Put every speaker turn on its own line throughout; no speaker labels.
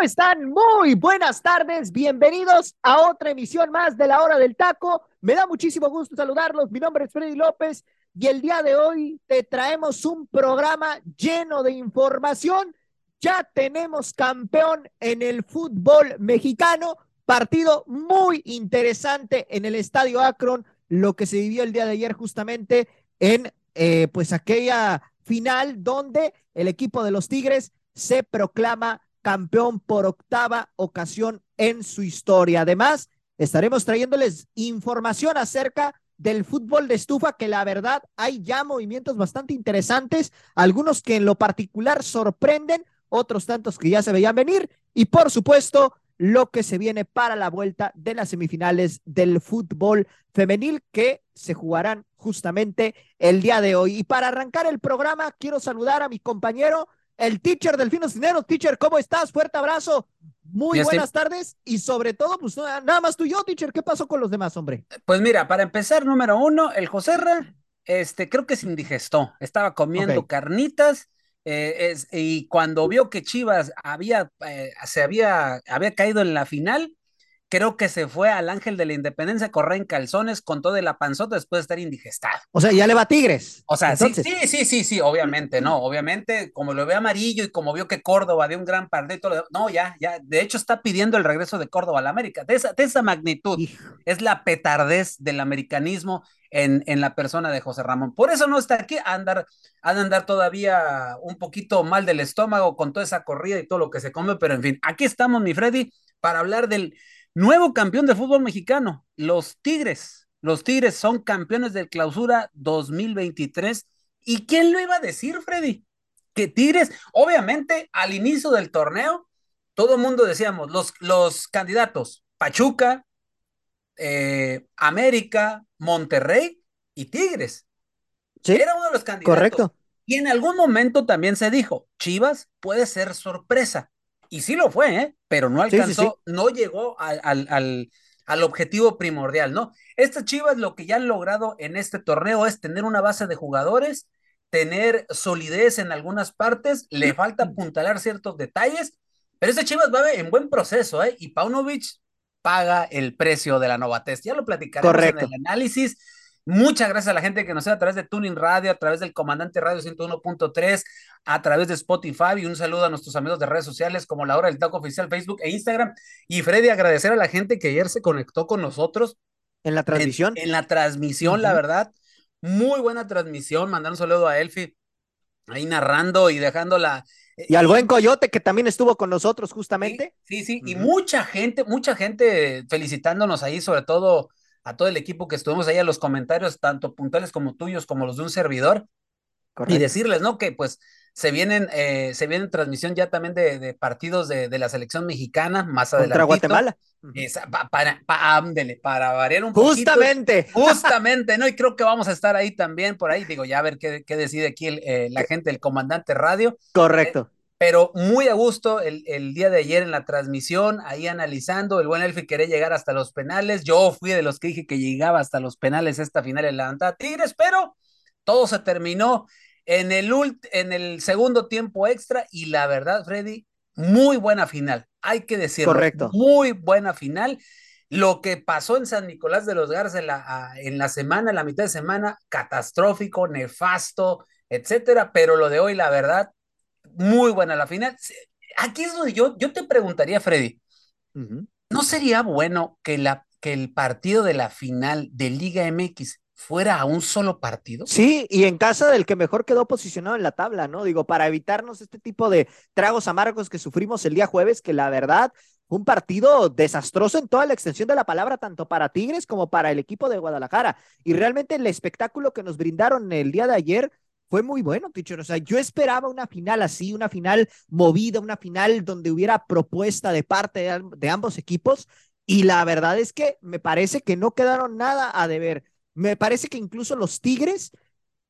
¿Cómo están? Muy buenas tardes, bienvenidos a otra emisión más de la hora del taco. Me da muchísimo gusto saludarlos, mi nombre es Freddy López y el día de hoy te traemos un programa lleno de información. Ya tenemos campeón en el fútbol mexicano, partido muy interesante en el Estadio Akron, lo que se vivió el día de ayer justamente en eh, pues aquella final donde el equipo de los Tigres se proclama campeón por octava ocasión en su historia. Además, estaremos trayéndoles información acerca del fútbol de estufa, que la verdad hay ya movimientos bastante interesantes, algunos que en lo particular sorprenden, otros tantos que ya se veían venir, y por supuesto, lo que se viene para la vuelta de las semifinales del fútbol femenil que se jugarán justamente el día de hoy. Y para arrancar el programa, quiero saludar a mi compañero el teacher Delfino Cineros. Teacher, ¿cómo estás? Fuerte abrazo. Muy buenas tardes y sobre todo, pues nada más tú y yo, teacher, ¿qué pasó con los demás, hombre?
Pues mira, para empezar, número uno, el Joserra, este, creo que se indigestó, estaba comiendo carnitas eh, y cuando vio que Chivas había, eh, se había, había caído en la final, creo que se fue al Ángel de la Independencia a correr en calzones con todo de la panzota después de estar indigestado.
O sea, ya le va a Tigres.
O sea, sí, sí, sí, sí, sí, obviamente, no, obviamente, como lo ve amarillo y como vio que Córdoba dio un gran partido, no, ya, ya, de hecho está pidiendo el regreso de Córdoba a la América, de esa, de esa magnitud, es la petardez del americanismo en, en, la persona de José Ramón. Por eso no está aquí, a andar, a andar todavía un poquito mal del estómago con toda esa corrida y todo lo que se come, pero en fin, aquí estamos, mi Freddy, para hablar del Nuevo campeón del fútbol mexicano, los Tigres. Los Tigres son campeones del clausura 2023. ¿Y quién lo iba a decir, Freddy? Que Tigres, obviamente, al inicio del torneo, todo el mundo decíamos, los, los candidatos, Pachuca, eh, América, Monterrey y Tigres.
Sí, Era uno de los candidatos. Correcto.
Y en algún momento también se dijo, Chivas puede ser sorpresa. Y sí lo fue, ¿eh? pero no alcanzó, no llegó al, al, al, objetivo primordial, ¿no? Estas Chivas lo que ya han logrado en este torneo es tener una base de jugadores, tener solidez en algunas partes, le falta apuntalar ciertos detalles, pero este Chivas va en buen proceso, ¿eh? Y Paunovic paga el precio de la novatez. Ya lo platicaremos en el análisis Muchas gracias a la gente que nos ve a través de Tuning Radio, a través del Comandante Radio 101.3, a través de Spotify y un saludo a nuestros amigos de redes sociales como la hora del taco oficial Facebook e Instagram. Y Freddy, agradecer a la gente que ayer se conectó con nosotros.
En la transmisión.
En, la transmisión, la verdad. Muy buena transmisión. Mandar un saludo a Elfi ahí narrando y dejándola.
Eh, y al buen Coyote que también estuvo con nosotros justamente.
Sí, sí, y mucha gente, mucha gente felicitándonos ahí, sobre todo a todo el equipo que estuvimos ahí a los comentarios, tanto puntuales como tuyos, como los de un servidor, y decirles, ¿no? Que pues se vienen, eh, se vienen transmisión ya también de, partidos de, la selección mexicana más adelante.
Contra Guatemala.
para, para variar un
poquito. Justamente.
Justamente, ¿no? Y creo que vamos a estar ahí también por ahí. Digo, ya a ver qué, qué decide aquí eh, la gente del comandante radio.
Correcto
pero muy a gusto el, día de ayer en la transmisión, ahí analizando, el buen Elfi quería llegar hasta los penales, yo fui de los que dije que llegaba hasta los penales esta final en la Tigres, pero todo se terminó en el, en el segundo tiempo extra y la verdad, Freddy, muy buena final, hay que decirlo.
Correcto.
Muy buena final. Lo que pasó en San Nicolás de los Garza en la, en la semana, en la mitad de semana, catastrófico, nefasto, etcétera, pero lo de hoy, la verdad, muy buena la final. Aquí es donde yo, yo te preguntaría, Freddy, ¿no sería bueno que, la, que el partido de la final de Liga MX fuera a un solo partido?
Sí, y en casa del que mejor quedó posicionado en la tabla, ¿no? Digo, para evitarnos este tipo de tragos amargos que sufrimos el día jueves, que la verdad un partido desastroso en toda la extensión de la palabra, tanto para Tigres como para el equipo de Guadalajara. Y realmente el espectáculo que nos brindaron el día de ayer fue muy bueno, teacher. O sea, yo esperaba una final así, una final movida, una final donde hubiera propuesta de parte de, ambos equipos. Y la verdad es que me parece que no quedaron nada a deber. Me parece que incluso los Tigres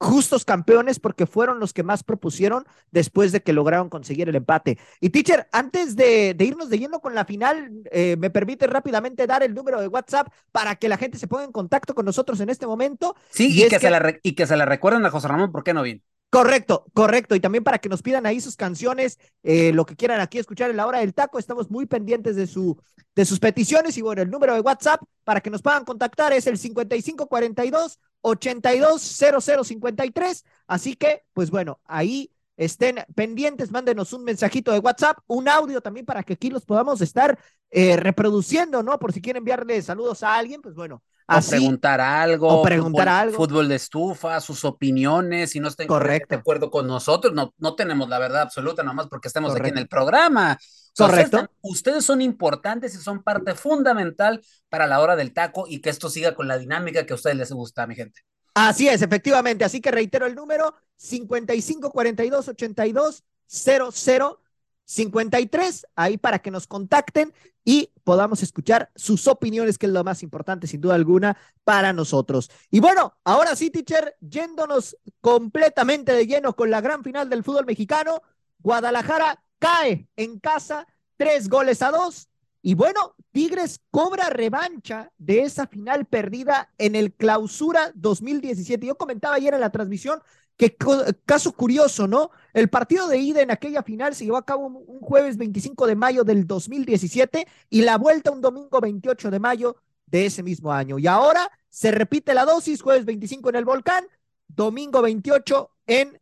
justos campeones porque fueron los que más propusieron después de que lograron conseguir el empate. Y teacher, antes de, irnos de lleno con la final, eh, me permite rápidamente dar el número de WhatsApp para que la gente se ponga en contacto con nosotros en este momento.
Sí, y, que, Se la y que se la recuerden a José Ramón, ¿por qué no vino?
Correcto, correcto. Y también para que nos pidan ahí sus canciones, eh, lo que quieran aquí escuchar en la hora del taco. Estamos muy pendientes de, su, de sus peticiones. Y bueno, el número de WhatsApp para que nos puedan contactar es el 5542 820053. Así que, pues bueno, ahí estén pendientes, mándenos un mensajito de WhatsApp, un audio también para que aquí los podamos estar eh, reproduciendo, ¿no? Por si quieren enviarle saludos a alguien, pues bueno,
o preguntar algo.
O preguntar
fútbol,
algo.
Fútbol de estufa, sus opiniones, si no estén de acuerdo con nosotros, no, no tenemos la verdad absoluta, nomás porque estemos aquí en el programa.
Correcto.
Ustedes, son importantes y son parte fundamental para la hora del taco y que esto siga con la dinámica que a ustedes les gusta, mi gente.
Así es, efectivamente. Así que reitero el número 55 42 82 00 53, ahí para que nos contacten y podamos escuchar sus opiniones, que es lo más importante, sin duda alguna, para nosotros. Y bueno, ahora sí, teacher, yéndonos completamente de lleno con la gran final del fútbol mexicano, Guadalajara cae en casa, tres goles a dos. Y bueno, Tigres cobra revancha de esa final perdida en el clausura 2017. Yo comentaba ayer en la transmisión que caso curioso, ¿no? El partido de ida en aquella final se llevó a cabo un jueves 25 de mayo del 2017 y la vuelta un domingo 28 de mayo de ese mismo año. Y ahora se repite la dosis, jueves 25 en el Volcán, domingo 28 en,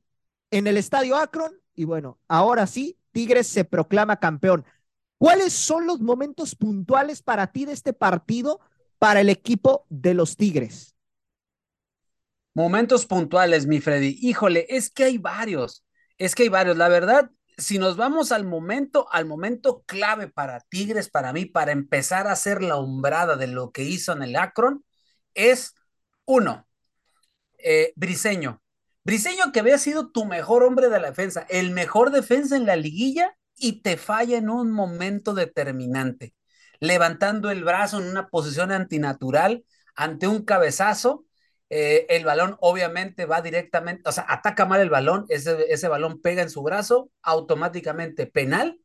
en el Estadio Akron. Y bueno, ahora sí, Tigres se proclama campeón. ¿Cuáles son los momentos puntuales para ti de este partido para el equipo de los Tigres?
Momentos puntuales, mi Freddy. Híjole, es que hay varios, es que hay varios. La verdad, si nos vamos al momento, al momento clave para Tigres, para mí, para empezar a hacer la umbrada de lo que hizo en el Akron, es uno, eh, Briseño. Briseño que había sido tu mejor hombre de la defensa, el mejor defensa en la liguilla y te falla en un momento determinante, levantando el brazo en una posición antinatural ante un cabezazo. Eh, el balón obviamente va directamente, o sea, ataca mal el balón, ese, ese balón pega en su brazo, automáticamente penal.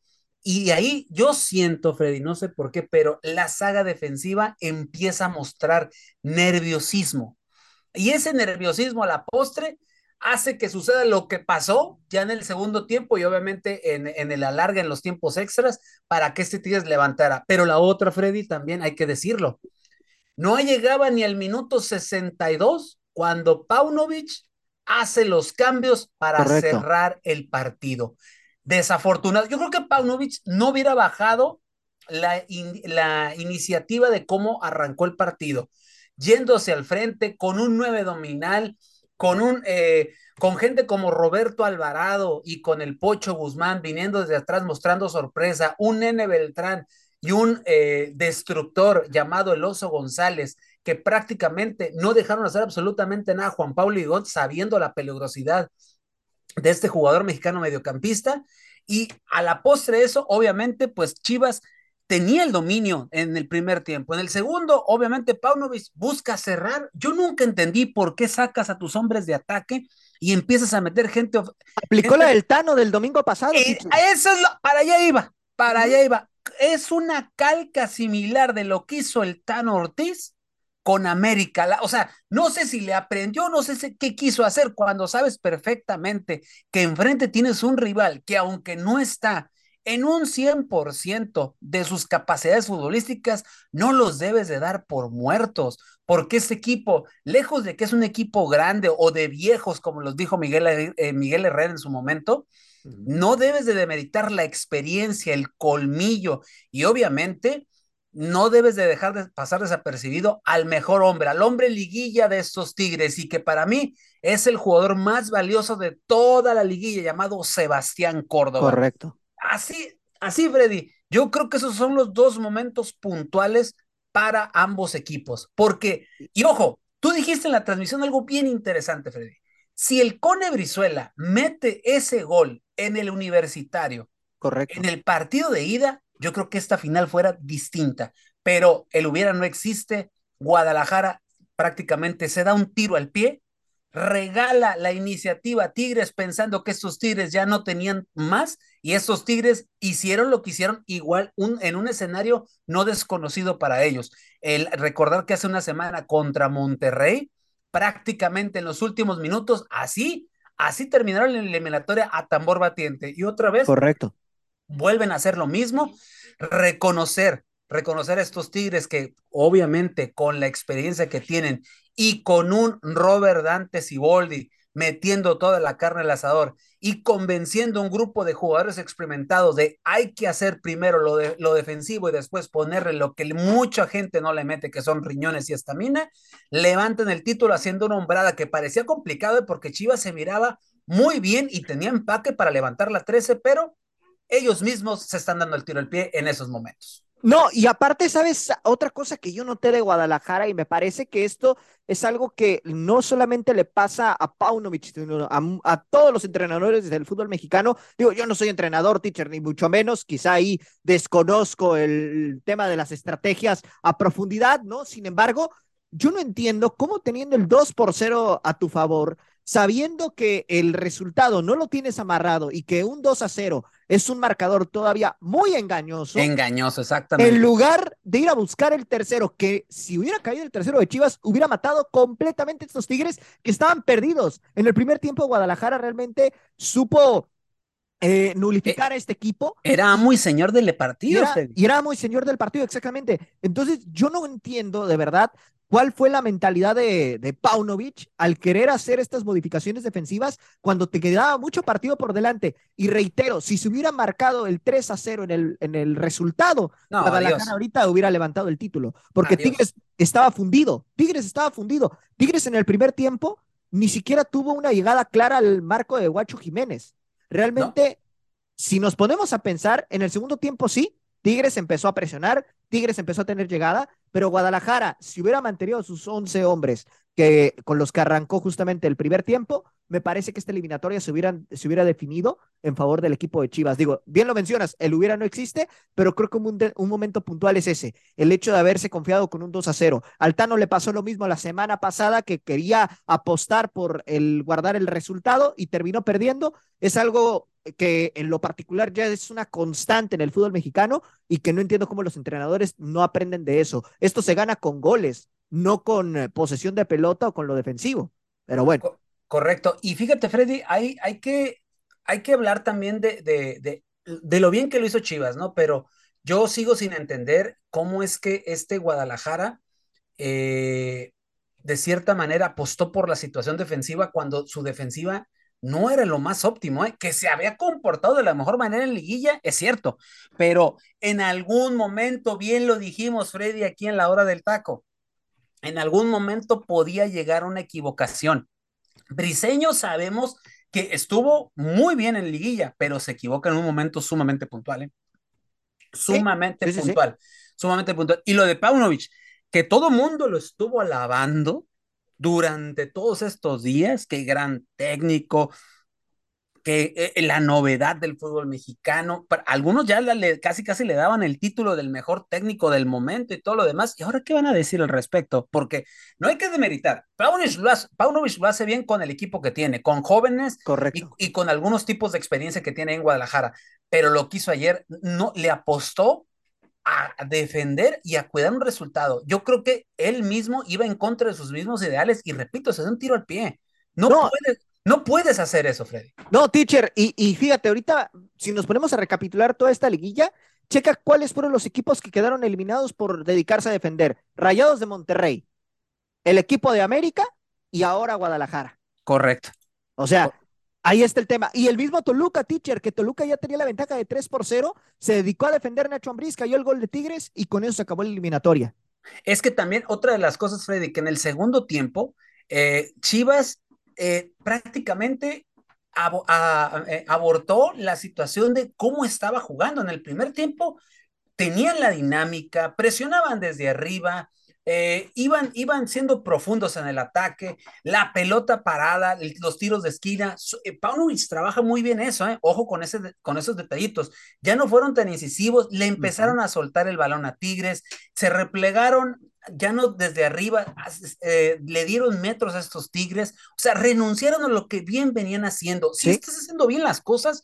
Y ahí yo siento, Freddy, no sé por qué, pero la saga defensiva empieza a mostrar nerviosismo. Y ese nerviosismo a la postre hace que suceda lo que pasó ya en el segundo tiempo y obviamente en, en el alargue, en los tiempos extras, para que este Tigres levantara. Pero la otra, Freddy, también hay que decirlo. No llegaba ni al minuto 62 cuando Paunovic hace los cambios para cerrar el partido. Desafortunado. Yo creo que Paunovic no hubiera bajado la, la iniciativa de cómo arrancó el partido, yéndose al frente con un 9 dominal con un eh, con gente como Roberto Alvarado y con el Pocho Guzmán viniendo desde atrás mostrando sorpresa, un Nene Beltrán y un eh, destructor llamado El Oso González, que prácticamente no dejaron hacer absolutamente nada a Juan Pablo Igot, sabiendo la peligrosidad de este jugador mexicano mediocampista. Y a la postre eso, obviamente, pues Chivas tenía el dominio en el primer tiempo. En el segundo, obviamente, Paunovic busca cerrar. Yo nunca entendí por qué sacas a tus hombres de ataque y empiezas a meter gente.
Aplicó la del Tano del domingo pasado.
Eh, eso es lo, para allá iba, para allá iba. Es una calca similar de lo que hizo el Tano Ortiz con América. o sea, no sé si le aprendió, no sé qué quiso hacer cuando sabes perfectamente que enfrente tienes un rival que aunque no está en un 100% de sus capacidades futbolísticas, no los debes de dar por muertos, porque este equipo, lejos de que es un equipo grande o de viejos, como los dijo Miguel, eh, Miguel Herrera en su momento, no debes de demeritar la experiencia, el colmillo y obviamente no debes de dejar de pasar desapercibido al mejor hombre, al hombre liguilla de estos Tigres y que para mí es el jugador más valioso de toda la liguilla llamado Sebastián Córdoba.
Correcto.
Así, así, Freddy. Yo creo que esos son los dos momentos puntuales para ambos equipos. Porque, y ojo, tú dijiste en la transmisión algo bien interesante, Freddy. Si el Cone Brizuela mete ese gol en el universitario,
Correcto.
en el partido de ida, yo creo que esta final fuera distinta, pero el hubiera no existe. Guadalajara prácticamente se da un tiro al pie, regala la iniciativa a Tigres pensando que estos Tigres ya no tenían más y estos Tigres hicieron lo que hicieron igual un, en un escenario no desconocido para ellos. El recordar que hace una semana contra Monterrey, prácticamente en los últimos minutos, así, así terminaron la eliminatoria a tambor batiente y otra vez.
Correcto.
Vuelven a hacer lo mismo, reconocer reconocer a estos Tigres que obviamente con la experiencia que tienen y con un Robert Dante Siboldi metiendo toda la carne al asador y convenciendo a un grupo de jugadores experimentados de hay que hacer primero lo, de, lo defensivo y después ponerle lo que mucha gente no le mete, que son riñones y estamina, levantan el título haciendo una hombrada que parecía complicado porque Chivas se miraba muy bien y tenía empaque para levantar la 13, pero ellos mismos se están dando el tiro al pie en esos momentos.
No, y aparte, ¿sabes? Otra cosa que yo noté de Guadalajara y me parece que esto es algo que no solamente le pasa a Paunovic, sino a, a, todos los entrenadores del fútbol mexicano. Digo, yo no soy entrenador, teacher, ni mucho menos, quizá ahí desconozco el tema de las estrategias a profundidad, ¿no? Sin embargo, yo no entiendo cómo teniendo el 2 por 0 a tu favor, sabiendo que el resultado no lo tienes amarrado y que un 2 a 0 es un marcador todavía muy engañoso.
Engañoso, exactamente.
En lugar de ir a buscar el tercero, que si hubiera caído el tercero de Chivas, hubiera matado completamente a estos Tigres que estaban perdidos. En el primer tiempo, Guadalajara realmente supo eh, nulificar eh, a este equipo.
Era muy señor del partido.
Y era, y era muy señor del partido, exactamente. Entonces, yo no entiendo de verdad ¿Cuál fue la mentalidad de, de, Paunovic al querer hacer estas modificaciones defensivas cuando te quedaba mucho partido por delante? Y reitero, si se hubiera marcado el 3 a 0 en el, en el resultado,
no,
Guadalajara ahorita hubiera levantado el título, porque adiós. Tigres estaba fundido, Tigres estaba fundido. Tigres en el primer tiempo ni siquiera tuvo una llegada clara al marco de Guacho Jiménez. Realmente, no. si nos ponemos a pensar, en el segundo tiempo sí, Tigres empezó a presionar, Tigres empezó a tener llegada, pero Guadalajara, si hubiera mantenido sus 11 hombres que, con los que arrancó justamente el primer tiempo, me parece que esta eliminatoria se, hubieran, se hubiera definido en favor del equipo de Chivas. Digo, bien lo mencionas, el hubiera no existe, pero creo que un, un momento puntual es ese, el hecho de haberse confiado con un 2 a 0. Altano le pasó lo mismo la semana pasada que quería apostar por el guardar el resultado y terminó perdiendo. Es algo que en lo particular ya es una constante en el fútbol mexicano y que no entiendo cómo los entrenadores no aprenden de eso. Esto se gana con goles, no con eh, posesión de pelota o con lo defensivo. Pero bueno.
Correcto. Y fíjate, Freddy, hay, hay, que, hay que hablar también de, de, de, lo bien que lo hizo Chivas, ¿no? Pero yo sigo sin entender cómo es que este Guadalajara, eh, de cierta manera, apostó por la situación defensiva cuando su defensiva no era lo más óptimo, ¿eh? que se había comportado de la mejor manera en liguilla, es cierto, pero en algún momento, bien lo dijimos, Freddy, aquí en la hora del taco, en algún momento podía llegar una equivocación. Briseño sabemos que estuvo muy bien en liguilla, pero se equivoca en un momento sumamente puntual, ¿eh? sumamente sí, sí, puntual, sí. sumamente puntual. Y lo de Paunovic, que todo mundo lo estuvo alabando, durante todos estos días, qué gran técnico, que eh, la novedad del fútbol mexicano, algunos ya le, casi casi le daban el título del mejor técnico del momento y todo lo demás, y ahora qué van a decir al respecto, porque no hay que demeritar, Paunovic lo hace, Paunovic lo hace bien con el equipo que tiene, con jóvenes
Correcto.
Y, y, con algunos tipos de experiencia que tiene en Guadalajara, pero lo que hizo ayer, no, le apostó a defender y a cuidar un resultado. Yo creo que él mismo iba en contra de sus mismos ideales y repito, se da un tiro al pie. No, no. puedes, no puedes hacer eso, Freddy.
No, teacher, y, y, fíjate, ahorita, si nos ponemos a recapitular toda esta liguilla, checa cuáles fueron los equipos que quedaron eliminados por dedicarse a defender. Rayados de Monterrey, el equipo de América y ahora Guadalajara.
Correcto.
O sea, Ahí está el tema. Y el mismo Toluca, teacher, que Toluca ya tenía la ventaja de 3 por 0, se dedicó a defender a Nacho Ambriz, cayó el gol de Tigres y con eso se acabó la eliminatoria.
Es que también otra de las cosas, Freddy, que en el segundo tiempo, eh, Chivas eh, prácticamente eh, abortó la situación de cómo estaba jugando. En el primer tiempo tenían la dinámica, presionaban desde arriba, eh, iban, iban siendo profundos en el ataque, la pelota parada, los tiros de esquina. Eh, Paunovic trabaja muy bien eso, ¿eh? ojo con, ese, con esos detallitos. Ya no fueron tan incisivos, le empezaron a soltar el balón a Tigres, se replegaron ya no desde arriba, eh, le dieron metros a estos Tigres, o sea, renunciaron a lo que bien venían haciendo. Si estás haciendo bien las cosas,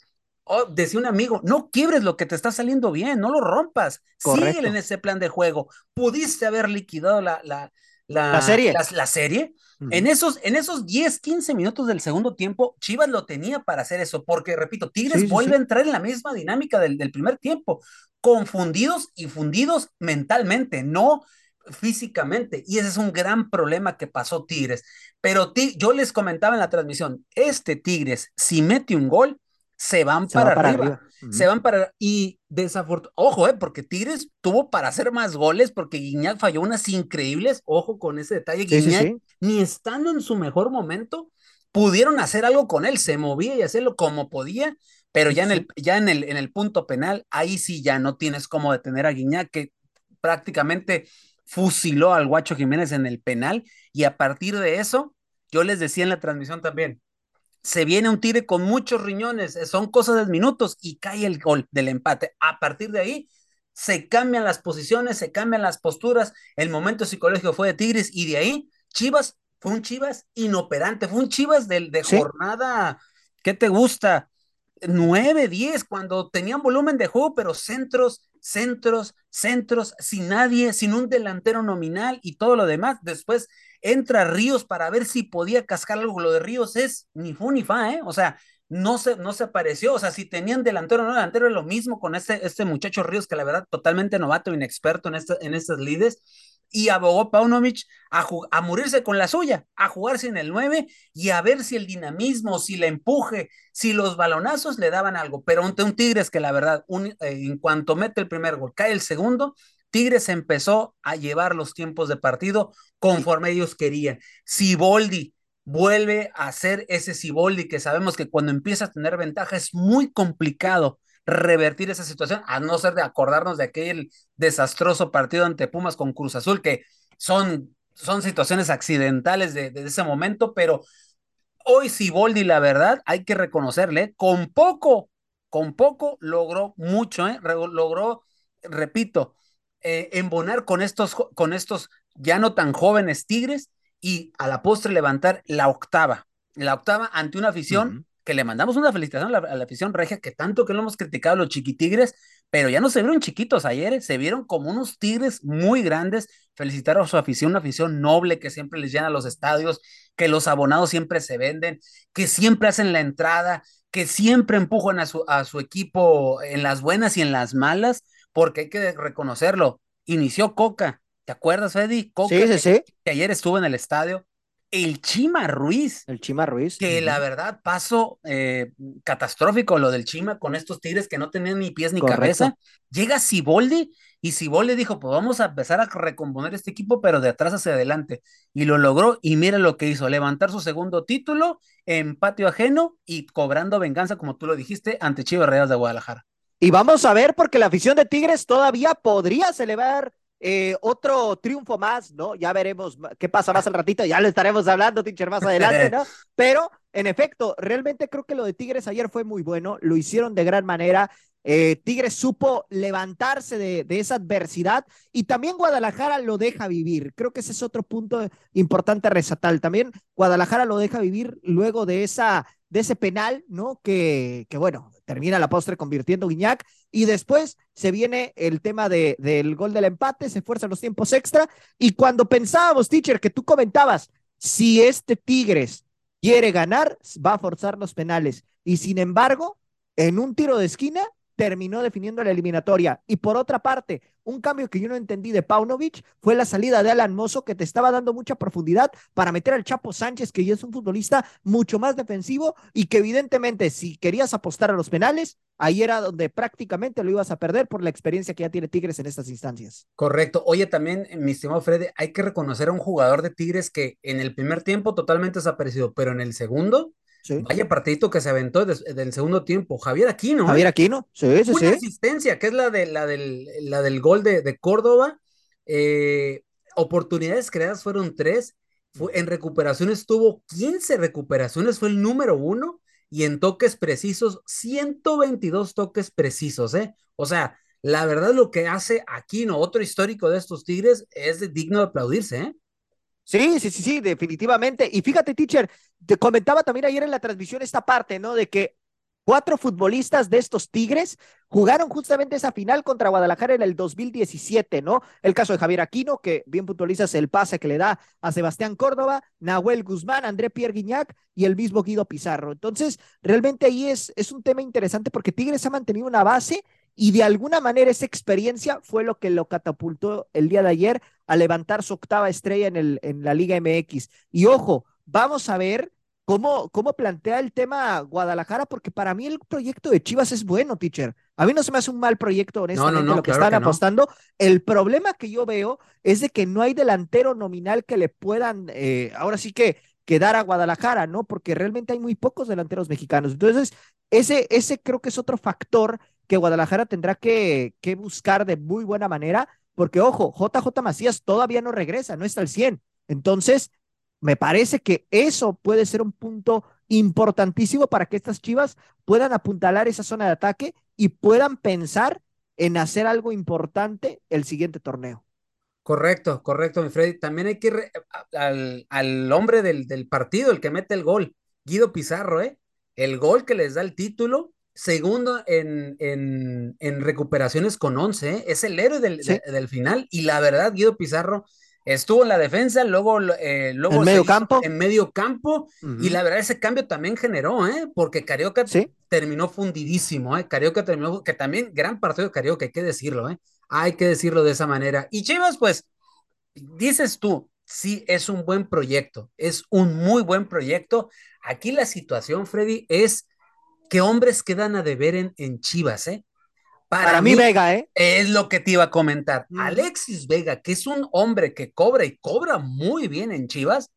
oh, decía un amigo, no quiebres lo que te está saliendo bien, no lo rompas, sigue en ese plan de juego. Pudiste haber liquidado la, la,
la, serie.
La, serie. En esos, en esos 10, 15 minutos del segundo tiempo, Chivas lo tenía para hacer eso, porque repito, Tigres vuelve a entrar en la misma dinámica del, del primer tiempo, confundidos y fundidos mentalmente, no físicamente. Y ese es un gran problema que pasó Tigres. Pero yo les comentaba en la transmisión, este Tigres, si mete un gol, se van para, arriba. Se van para y desafortunadamente, ojo, eh, porque Tigres tuvo para hacer más goles porque Guiñac falló unas increíbles, ojo con ese detalle, Guiñac, ni estando en su mejor momento, pudieron hacer algo con él, se movía y hacerlo como podía, pero ya en el, ya en el, en el punto penal, ahí sí ya no tienes cómo detener a Guiñac, que prácticamente fusiló al Guacho Jiménez en el penal y a partir de eso, yo les decía en la transmisión también, se viene un tire con muchos riñones, eh, son cosas de minutos y cae el gol del empate. A partir de ahí se cambian las posiciones, se cambian las posturas, el momento psicológico fue de Tigres y de ahí Chivas fue un Chivas inoperante, fue un Chivas de, de jornada, ¿qué te gusta? 9, 10, cuando tenían volumen de juego, pero centros, centros, centros, sin nadie, sin un delantero nominal y todo lo demás. Después entra Ríos para ver si podía cascar algo. Lo de Ríos es ni fu ni fa, ¿eh? O sea, no se, no se apareció. O sea, si tenían delantero o no delantero, es lo mismo con este, este muchacho Ríos, que la verdad, totalmente novato, inexperto en, esta, en estas lides y abogó Paunovic a, a, morirse con la suya, a jugarse en el 9 y a ver si el dinamismo, si el empuje, si los balonazos le daban algo. Pero ante un Tigres que la verdad, eh, en cuanto mete el primer gol, cae el segundo, Tigres empezó a llevar los tiempos de partido conforme ellos querían. Siboldi vuelve a ser ese Siboldi que sabemos que cuando empieza a tener ventaja es muy complicado revertir esa situación, a no ser de acordarnos de aquel desastroso partido ante Pumas con Cruz Azul, que son, son situaciones accidentales de, ese momento, pero hoy Siboldi, la verdad, hay que reconocerle, con poco, con poco logró mucho, ¿eh? logró, repito, eh, embonar con estos, con estos ya no tan jóvenes Tigres y a la postre levantar la octava, la octava ante una afición que le mandamos una felicitación a la, afición regia, que tanto que lo hemos criticado los chiquitigres, pero ya no se vieron chiquitos ayer, ¿eh? se vieron como unos tigres muy grandes. Felicitar a su afición, una afición noble que siempre les llena los estadios, que los abonados siempre se venden, que siempre hacen la entrada, que siempre empujan a su, a su equipo en las buenas y en las malas, porque hay que reconocerlo. Inició Coca, ¿te acuerdas, Eddie? Coca,
sí, sí, sí.
que ayer estuvo en el estadio el Chima Ruiz.
El Chima Ruiz.
Que la verdad pasó eh, catastrófico lo del Chima con estos tigres que no tenían ni pies ni cabeza. Llega Siboldi y Siboldi dijo, pues vamos a empezar a recomponer este equipo, pero de atrás hacia adelante. Y lo logró y mira lo que hizo, levantar su segundo título en patio ajeno y cobrando venganza, como tú lo dijiste, ante Chivas Reales de Guadalajara.
Y vamos a ver porque la afición de Tigres todavía podría celebrar eh, otro triunfo más, ¿no? Ya veremos qué pasa más al ratito, ya le estaremos hablando, teacher, más adelante, ¿no? Pero, en efecto, realmente creo que lo de Tigres ayer fue muy bueno, lo hicieron de gran manera. Eh, Tigres supo levantarse de, de, esa adversidad y también Guadalajara lo deja vivir. Creo que ese es otro punto importante a resaltar. También Guadalajara lo deja vivir luego de esa de ese penal, ¿no? Que, que bueno, termina la postre convirtiendo Guiñac y después se viene el tema de, del gol del empate, se fuerzan los tiempos extra y cuando pensábamos, teacher, que tú comentabas, si este Tigres quiere ganar, va a forzar los penales y sin embargo, en un tiro de esquina terminó definiendo la eliminatoria. Y por otra parte, un cambio que yo no entendí de Paunovic fue la salida de Alan Mozo, que te estaba dando mucha profundidad para meter al Chapo Sánchez, que ya es un futbolista mucho más defensivo y que evidentemente si querías apostar a los penales, ahí era donde prácticamente lo ibas a perder por la experiencia que ya tiene Tigres en estas instancias.
Correcto. Oye, también, mi estimado Fred, hay que reconocer a un jugador de Tigres que en el primer tiempo totalmente desaparecido, pero en el segundo Vaya partidito que se aventó del segundo tiempo. Javier Aquino.
¿eh? Javier Aquino, sí, sí,
Una asistencia, que es la, de, la, del, la del gol de, de Córdoba. Eh, oportunidades creadas fueron tres, en recuperaciones tuvo 15 recuperaciones, fue el número uno, y en toques precisos, 122 toques precisos, ¿eh? O sea, la verdad lo que hace Aquino, otro histórico de estos Tigres, es digno de aplaudirse, ¿eh?
Sí, sí, sí, sí, definitivamente. Y fíjate, teacher, te comentaba también ayer en la transmisión esta parte, ¿no? De que cuatro futbolistas de estos Tigres jugaron justamente esa final contra Guadalajara en el 2017, ¿no? El caso de Javier Aquino, que bien puntualizas el pase que le da a Sebastián Córdoba, Nahuel Guzmán, André Pierre Guignac y el mismo Guido Pizarro. Entonces, realmente ahí es, es un tema interesante porque Tigres ha mantenido una base y de alguna manera esa experiencia fue lo que lo catapultó el día de ayer a levantar su octava estrella en, el, en la Liga MX. Y ojo, vamos a ver cómo, cómo plantea el tema Guadalajara, porque para mí el proyecto de Chivas es bueno, teacher. A mí no se me hace un mal proyecto, honestamente, lo que están apostando. El problema que yo veo es de que no hay delantero nominal que le puedan, eh, ahora sí que quedar a Guadalajara, ¿no? Porque realmente hay muy pocos delanteros mexicanos. Entonces, ese, ese creo que es otro factor que Guadalajara tendrá que, buscar de muy buena manera, porque ojo, JJ Macías todavía no regresa, no está al 100. Entonces, me parece que eso puede ser un punto importantísimo para que estas chivas puedan apuntalar esa zona de ataque y puedan pensar en hacer algo importante el siguiente torneo.
Correcto, correcto, mi Freddy. También hay que ir al, hombre del, partido, el que mete el gol, Guido Pizarro, ¿eh? El gol que les da el título segundo en, en, en, recuperaciones con 11, ¿eh? es el héroe del, del, final y la verdad Guido Pizarro estuvo en la defensa, luego, eh, luego
en medio campo,
en medio campo y la verdad ese cambio también generó, ¿eh? porque Carioca terminó fundidísimo, ¿eh? Carioca terminó, que también gran partido de Carioca, hay que decirlo, ¿eh? hay que decirlo de esa manera. Y Chivas, pues, dices tú, sí, es un buen proyecto, es un muy buen proyecto. Aquí la situación, Freddy, es ¿Qué hombres quedan a deber en, en Chivas, ¿eh?
Para, mí, Vega, ¿eh?
Es lo que te iba a comentar. Alexis Vega, que es un hombre que cobra y cobra muy bien en Chivas,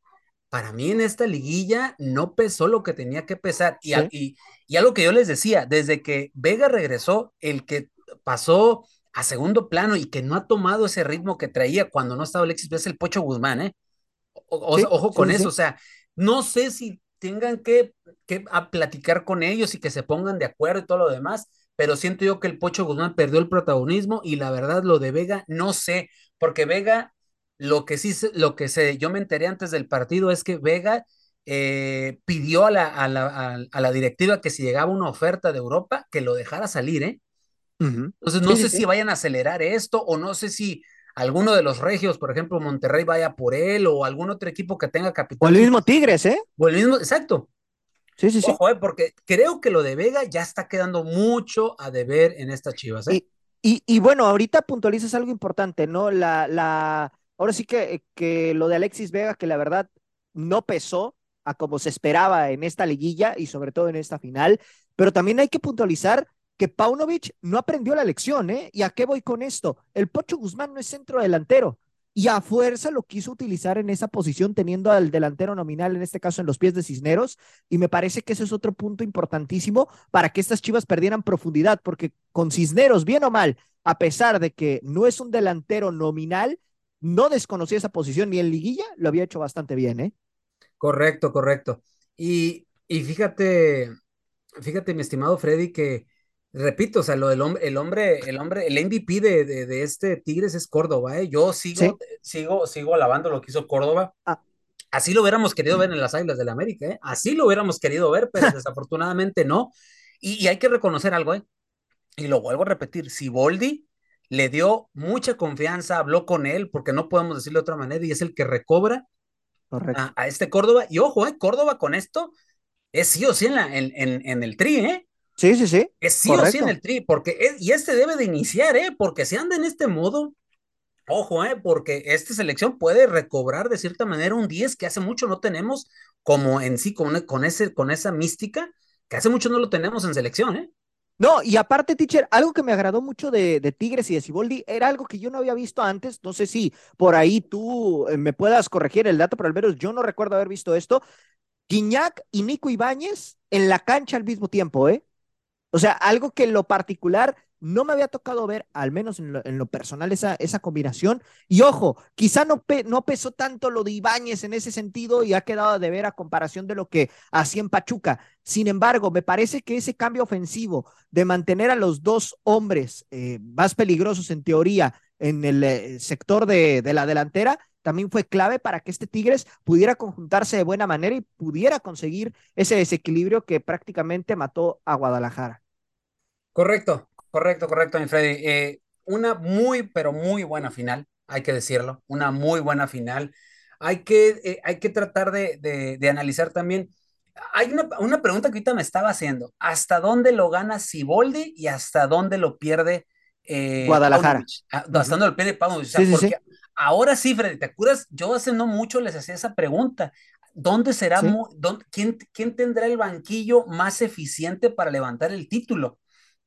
para mí en esta liguilla no pesó lo que tenía que pesar. Y, y, y algo que yo les decía, desde que Vega regresó, el que pasó a segundo plano y que no ha tomado ese ritmo que traía cuando no estaba Alexis es el Pocho Guzmán, ¿eh? ojo con eso, o sea, no sé si tengan que, que a platicar con ellos y que se pongan de acuerdo y todo lo demás, pero siento yo que el Pocho Guzmán perdió el protagonismo y la verdad lo de Vega no sé, porque Vega lo que sí lo que sé, yo me enteré antes del partido es que Vega eh, pidió a la, a, la, a, la, directiva que si llegaba una oferta de Europa que lo dejara salir, ¿eh? Entonces no sé si vayan a acelerar esto o no sé si alguno de los regios, por ejemplo, Monterrey vaya por él o algún otro equipo que tenga capital.
O el mismo Tigres, ¿eh?
O el mismo, exacto.
Sí, sí,
Ojo, ¿eh? porque creo que lo de Vega ya está quedando mucho a deber en estas chivas, ¿eh?
Y, y, bueno, ahorita puntualizas algo importante, ¿no? La, la, ahora sí que, que lo de Alexis Vega, que la verdad no pesó a como se esperaba en esta liguilla y sobre todo en esta final, pero también hay que puntualizar que Paunovic no aprendió la lección, ¿eh? ¿Y a qué voy con esto? El Pocho Guzmán no es centro delantero y a fuerza lo quiso utilizar en esa posición teniendo al delantero nominal, en este caso en los pies de Cisneros, y me parece que ese es otro punto importantísimo para que estas chivas perdieran profundidad, porque con Cisneros, bien o mal, a pesar de que no es un delantero nominal, no desconocía esa posición ni en liguilla lo había hecho bastante bien, ¿eh?
Correcto, correcto. Y, y fíjate, fíjate, mi estimado Freddy, que repito, o sea, lo del hombre, el hombre, el hombre, el MVP de, de, este Tigres es Córdoba, ¿eh? Yo sigo, sigo, sigo alabando lo que hizo Córdoba. Ah. Así lo hubiéramos querido ver en las Águilas del la América, ¿eh? Así lo hubiéramos querido ver, pero desafortunadamente no. Y, hay que reconocer algo, ¿eh? Y lo vuelvo a repetir, si Boldi le dio mucha confianza, habló con él, porque no podemos decirlo de otra manera, y es el que recobra a, a, este Córdoba. Y ojo, ¿eh? Córdoba con esto es sí o sí en, la, en, en, en el tri, ¿eh?
Sí, sí, sí.
Es sí o sí en el tri, porque y este debe de iniciar, ¿eh? Porque si anda en este modo, ojo, ¿eh? Porque esta selección puede recobrar de cierta manera un 10 que hace mucho no tenemos, como en sí, con, con, ese, con esa mística, que hace mucho no lo tenemos en selección, ¿eh?
No, y aparte, teacher, algo que me agradó mucho de, de, Tigres y de Ciboldi era algo que yo no había visto antes. No sé si por ahí tú eh, me puedas corregir el dato, pero al menos yo no recuerdo haber visto esto. Guiñac y Nico Ibáñez en la cancha al mismo tiempo, ¿eh? O sea, algo que en lo particular no me había tocado ver, al menos en lo, personal, esa, esa combinación. Y ojo, quizá no, no pesó tanto lo de Ibáñez en ese sentido y ha quedado de ver a comparación de lo que hacía en Pachuca. Sin embargo, me parece que ese cambio ofensivo de mantener a los dos hombres eh, más peligrosos en teoría en el eh, sector de, de la delantera también fue clave para que este Tigres pudiera conjuntarse de buena manera y pudiera conseguir ese desequilibrio que prácticamente mató a Guadalajara.
Correcto, correcto, correcto, mi Freddy. Eh, una muy, pero muy buena final, hay que decirlo, una muy buena final. Hay que, eh, hay que tratar de, de, analizar también. Hay una, una, pregunta que ahorita me estaba haciendo. ¿Hasta dónde lo gana Siboldi y hasta dónde lo pierde
eh, Guadalajara?
Ah, hasta dónde lo pierde Paunovic. porque Ahora sí, Freddy, ¿te acuerdas? Yo hace no mucho les hacía esa pregunta. ¿Dónde será, quién, quién tendrá el banquillo más eficiente para levantar el título?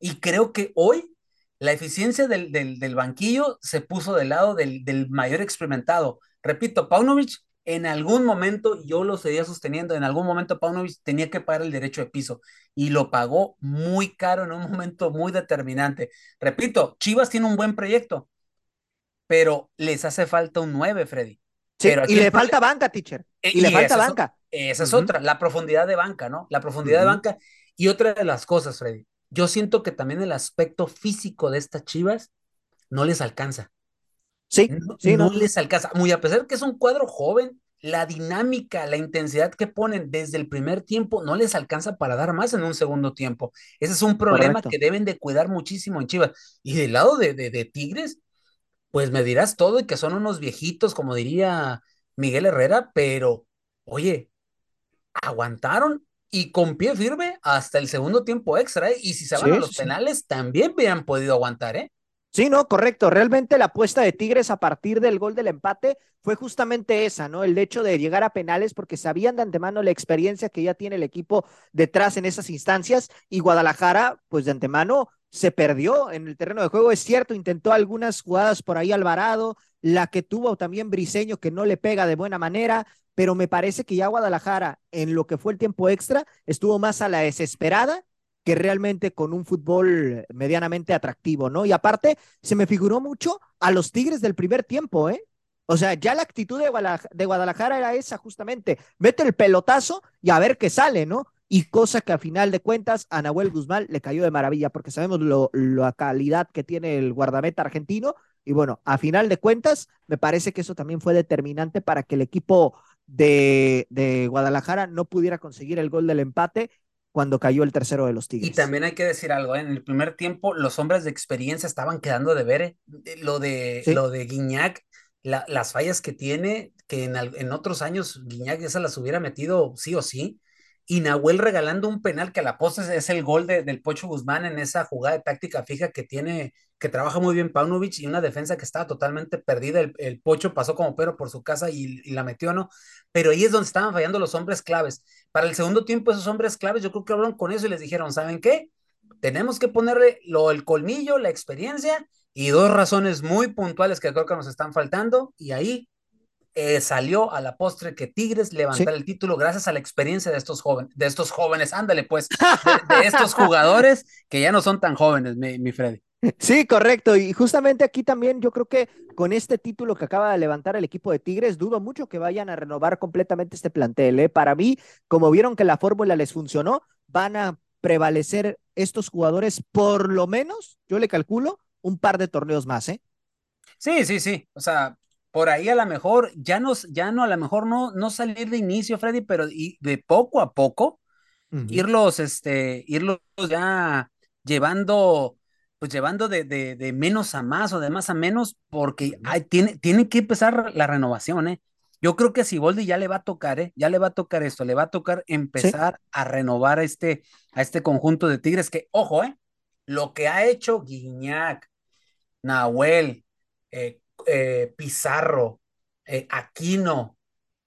Y creo que hoy la eficiencia del, del, banquillo se puso del lado del, del, mayor experimentado. Repito, Paunovic en algún momento, yo lo seguía sosteniendo, en algún momento Paunovic tenía que pagar el derecho de piso y lo pagó muy caro en un momento muy determinante. Repito, Chivas tiene un buen proyecto, pero les hace falta un 9, Freddy.
Sí, y le falta banca, teacher.
Eh, y, le falta banca. esa es otra, la profundidad de banca, ¿no? La profundidad de banca. Y otra de las cosas, Freddy, yo siento que también el aspecto físico de estas chivas no les alcanza.
Sí,
no, sí, no, les alcanza. Muy a pesar que es un cuadro joven, la dinámica, la intensidad que ponen desde el primer tiempo no les alcanza para dar más en un segundo tiempo. Ese es un problema que deben de cuidar muchísimo en Chivas. Y del lado de, de Tigres, pues me dirás todo y que son unos viejitos, como diría Miguel Herrera, pero oye, aguantaron y con pie firme hasta el segundo tiempo extra, ¿eh? y si se van a los penales, también habían podido aguantar, ¿eh?
Sí, no, correcto. Realmente la apuesta de Tigres a partir del gol del empate fue justamente esa, ¿no? El hecho de llegar a penales porque sabían de antemano la experiencia que ya tiene el equipo detrás en esas instancias y Guadalajara, pues de antemano se perdió en el terreno de juego. Es cierto, intentó algunas jugadas por ahí Alvarado, la que tuvo también Briseño que no le pega de buena manera, pero me parece que ya Guadalajara, en lo que fue el tiempo extra, estuvo más a la desesperada que realmente con un fútbol medianamente atractivo, ¿no? Y aparte, se me figuró mucho a los Tigres del primer tiempo, ¿eh? O sea, ya la actitud de Guadalajara, de Guadalajara era esa justamente, mete el pelotazo y a ver qué sale, ¿no? y cosa que a final de cuentas a Nahuel Guzmán le cayó de maravilla porque sabemos lo, la calidad que tiene el guardameta argentino y bueno, a final de cuentas me parece que eso también fue determinante para que el equipo de, de Guadalajara no pudiera conseguir el gol del empate cuando cayó el tercero de los Tigres.
Y también hay que decir algo, ¿eh? en el primer tiempo los hombres de experiencia estaban quedando de ver ¿eh? lo de lo de Guiñac, las fallas que tiene, que en, en otros años Guiñac ya se las hubiera metido sí o sí y Nahuel regalando un penal que a la posta es el gol del Pocho Guzmán en esa jugada de táctica fija que tiene, que trabaja muy bien Paunovic y una defensa que estaba totalmente perdida. El, Pocho pasó como pero por su casa y, la metió, ¿no? Pero ahí es donde estaban fallando los hombres claves. Para el segundo tiempo, esos hombres claves, yo creo que hablaron con eso y les dijeron, ¿saben qué? Tenemos que ponerle lo, el colmillo, la experiencia y dos razones muy puntuales que creo que nos están faltando y ahí eh, salió a la postre que Tigres levantara el título gracias a la experiencia de estos jóvenes, de estos jóvenes, ándale pues, de, estos jugadores que ya no son tan jóvenes, mi, mi, Freddy.
Sí, correcto. Y justamente aquí también yo creo que con este título que acaba de levantar el equipo de Tigres, dudo mucho que vayan a renovar completamente este plantel. ¿eh? Para mí, como vieron que la fórmula les funcionó, van a prevalecer estos jugadores por lo menos, yo le calculo, un par de torneos más, ¿eh?
Sí, sí, sí. O sea, por ahí a lo mejor, ya no, ya no, a lo mejor no, no salir de inicio, Freddy, pero y de poco a poco, irlos, este, irlos ya llevando, pues llevando de, de, menos a más o de más a menos, porque hay, tiene, tiene que empezar la renovación, ¿eh? Yo creo que a Siboldi ya le va a tocar, ¿eh? Ya le va a tocar esto, le va a tocar empezar a renovar a este, a este conjunto de Tigres que, ojo, ¿eh? Lo que ha hecho Guiñac, Nahuel, eh, eh, Pizarro, eh, Aquino,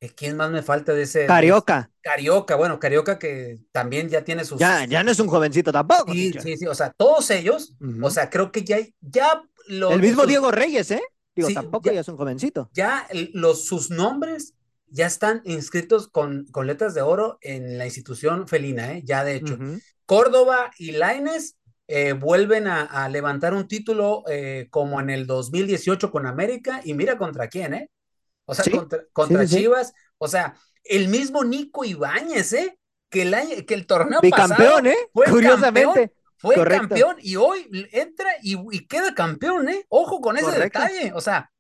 eh, ¿quién más me falta de ese?
Carioca.
Carioca, bueno, Carioca que también ya tiene sus.
Ya, ya no es un jovencito tampoco.
Sí, sí, sí, o sea, todos ellos, o sea, creo que ya, ya
El mismo Diego Reyes, ¿eh? Digo, tampoco ya, es un jovencito.
Ya los, sus nombres ya están inscritos con, con letras de oro en la institución felina, ¿eh? Ya de hecho. Córdoba y Laines eh, vuelven a, levantar un título eh, como en el 2018 con América y mira contra quién, ¿eh? O sea, contra, Chivas, o sea, el mismo Nico Ibáñez, ¿eh? Que el, que el torneo
pasado ¿eh?
fue Curiosamente. fue campeón y hoy entra y, queda campeón, ¿eh? Ojo con ese detalle, o sea,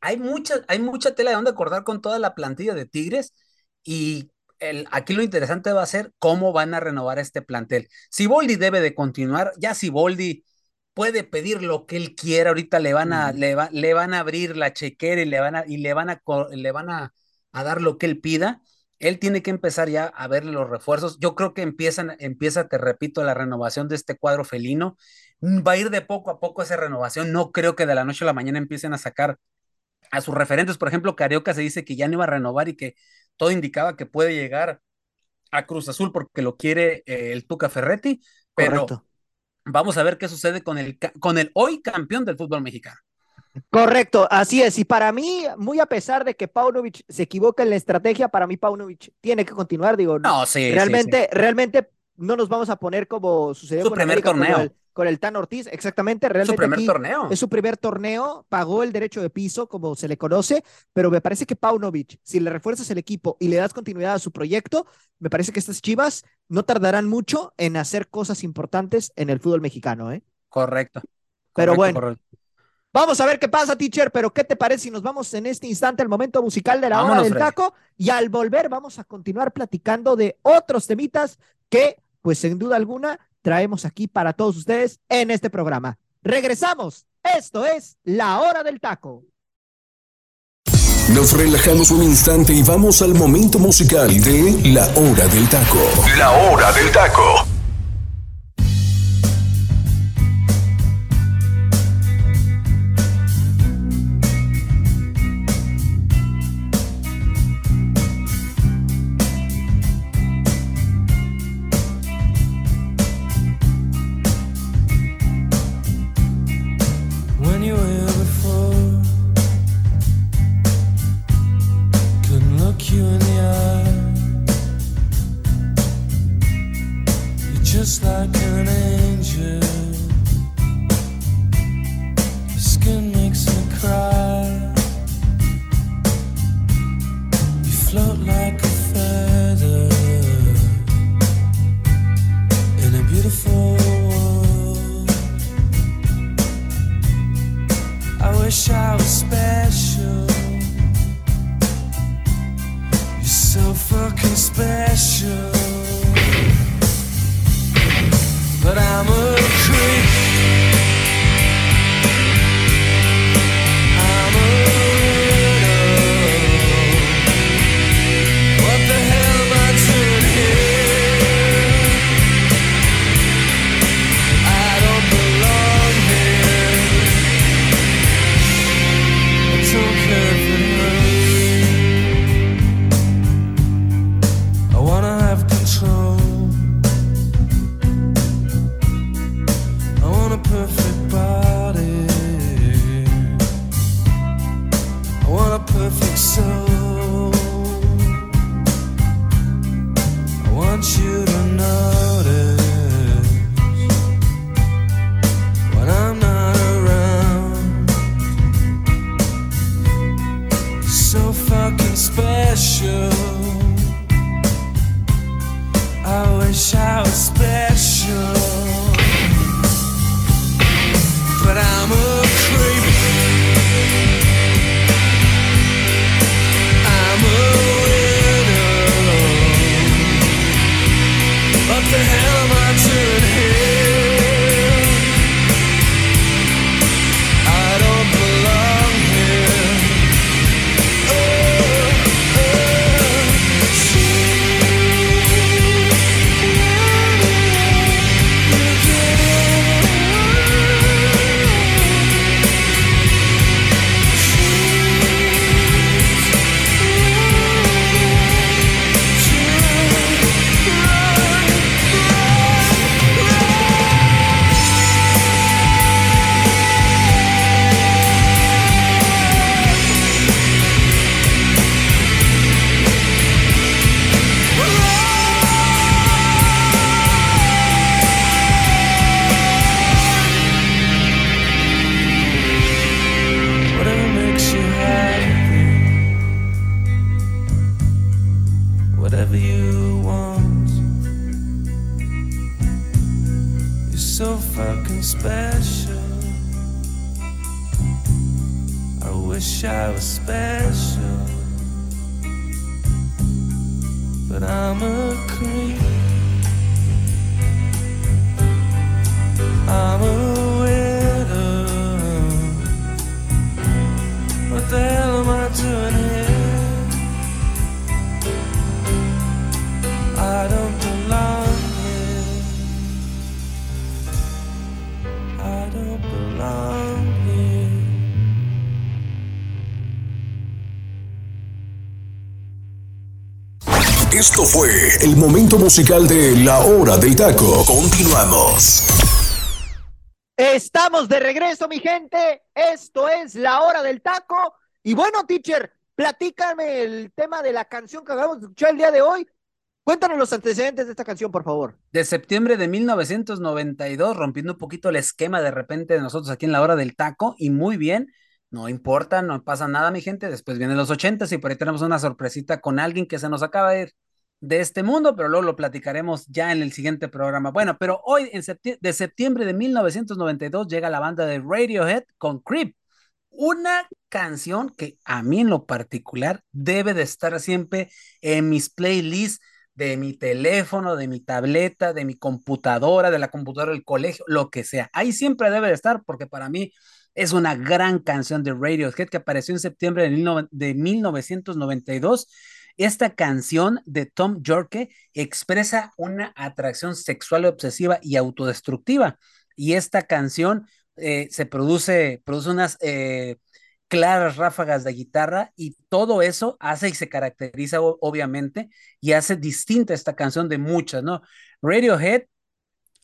hay mucha, hay mucha tela de donde acordar con toda la plantilla de Tigres y el, aquí lo interesante va a ser cómo van a renovar este plantel. Si Boldi debe de continuar, ya si Boldi puede pedir lo que él quiera, ahorita le van a, le, le, van a abrir la chequera y le van a, y le van a, le van a, a, dar lo que él pida. Él tiene que empezar ya a ver los refuerzos. Yo creo que empiezan, empieza, te repito, la renovación de este cuadro felino. Va a ir de poco a poco esa renovación. No creo que de la noche a la mañana empiecen a sacar a sus referentes. Por ejemplo, Carioca se dice que ya no iba a renovar y que todo indicaba que puede llegar a Cruz Azul porque lo quiere eh, el Tuca Ferretti, pero vamos a ver qué sucede con el, con el hoy campeón del fútbol mexicano.
Correcto, así es. Y para mí, muy a pesar de que Paunovic se equivoca en la estrategia, para mí Paunovic tiene que continuar. Digo, no, sí, realmente, realmente no nos vamos a poner como sucedió
su primer torneo
con el Tan Ortiz, exactamente. Realmente
su primer torneo.
Es su primer torneo, pagó el derecho de piso, como se le conoce, pero me parece que Paunovic, si le refuerzas el equipo y le das continuidad a su proyecto, me parece que estas chivas no tardarán mucho en hacer cosas importantes en el fútbol mexicano, ¿eh?
Correcto.
Pero bueno. Vamos a ver qué pasa, teacher, pero ¿qué te parece si nos vamos en este instante al momento musical de la hora del taco? Y al volver vamos a continuar platicando de otros temitas que, pues sin duda alguna, traemos aquí para todos ustedes en este programa. Regresamos. Esto es La Hora del Taco.
Nos relajamos un instante y vamos al momento musical de La Hora del Taco. La Hora del Taco.
Wish I was special, but I'm a creep. I'm a
Esto fue el momento musical de La Hora del Taco. Continuamos.
Estamos de regreso, mi gente. Esto es La Hora del Taco. Y bueno, teacher, platícame el tema de la canción que acabamos de escuchar el día de hoy. Cuéntanos los antecedentes de esta canción, por favor.
De septiembre de 1992, rompiendo un poquito el esquema de repente de nosotros aquí en la hora del taco, y muy bien, no importa, no pasa nada, mi gente. Después vienen los ochentas y por ahí tenemos una sorpresita con alguien que se nos acaba de ir de este mundo, pero luego lo platicaremos ya en el siguiente programa. Bueno, pero hoy, en septi- de septiembre de 1992, llega la banda de Radiohead con Creep, una canción que a mí en lo particular debe de estar siempre en mis playlists de mi teléfono, de mi tableta, de mi computadora, de la computadora del colegio, lo que sea. Ahí siempre debe de estar porque para mí es una gran canción de Radiohead que apareció en septiembre de, de 1992. Esta canción de Tom Yorke expresa una atracción sexual obsesiva y autodestructiva. Y esta canción eh, se produce, produce unas eh, claras ráfagas de guitarra y todo eso hace y se caracteriza obviamente y hace distinta esta canción de muchas, ¿no? Radiohead,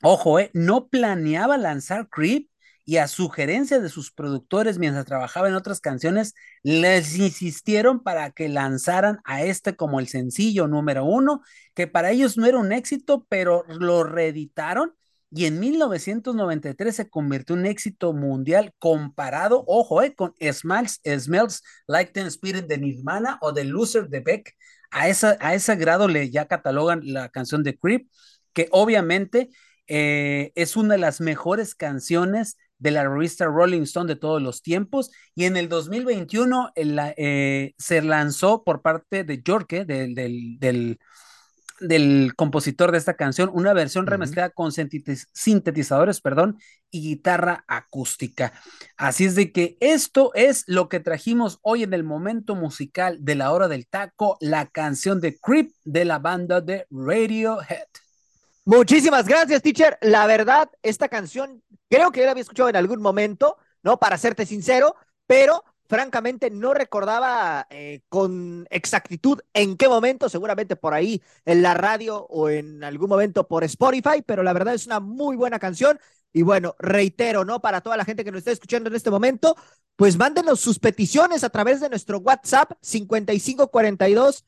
ojo, eh, no planeaba lanzar Creep y a sugerencia de sus productores mientras trabajaba en otras canciones, les insistieron para que lanzaran a este como el sencillo número uno, que para ellos no era un éxito, pero lo reeditaron y en 1993 se convirtió en un éxito mundial comparado, ojo, eh, con Smells, Smells Like Teen Spirit de Nirvana o de Loser de Beck. A, esa, a ese grado le ya catalogan la canción de Creep, que obviamente eh, es una de las mejores canciones de la revista Rolling Stone de todos los tiempos. Y en el 2021 el, eh, se lanzó por parte de del, del, del del compositor de esta canción, una versión remezclada con sintetizadores, perdón, y guitarra acústica. Así es de que esto es lo que trajimos hoy en el momento musical de la hora del taco, la canción de Creep de la banda de Radiohead.
Muchísimas gracias, teacher. La verdad, esta canción creo que yo la había escuchado en algún momento, ¿no? Para serte sincero, pero francamente no recordaba eh, con exactitud en qué momento, seguramente por ahí en la radio o en algún momento por Spotify, pero la verdad es una muy buena canción. Y bueno, reitero, ¿no? Para toda la gente que nos está escuchando en este momento, pues mándenos sus peticiones a través de nuestro WhatsApp 5542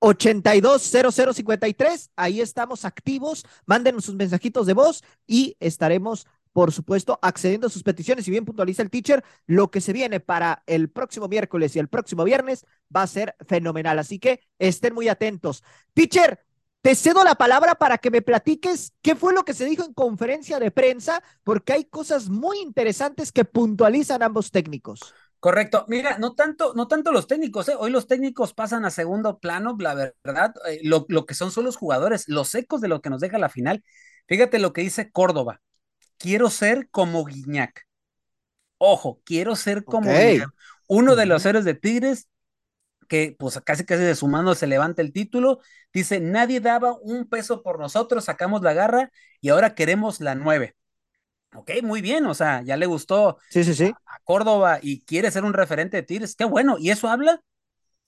820053. Ahí estamos activos. Mándenos sus mensajitos de voz y estaremos por supuesto, accediendo a sus peticiones. Y bien puntualiza el teacher, lo que se viene para el próximo miércoles y el próximo viernes va a ser fenomenal. Así que estén muy atentos. Teacher, te cedo la palabra para que me platiques qué fue lo que se dijo en conferencia de prensa, porque hay cosas muy interesantes que puntualizan ambos técnicos.
Correcto. Mira, no tanto, no tanto los técnicos, ¿eh? hoy los técnicos pasan a segundo plano, la verdad, eh, lo, lo que son son los jugadores, los ecos de lo que nos deja la final. Fíjate lo que dice Córdoba quiero ser como Guiñac. Ojo, quiero ser como okay. Guiñac. Uno de los héroes de Tigres, que pues casi casi de su mano se levanta el título, dice, nadie daba un peso por nosotros, sacamos la garra y ahora queremos la nueve. Ok, muy bien, o sea, ya le gustó
sí, sí, sí.
A, a Córdoba y quiere ser un referente de Tigres, qué bueno, y eso habla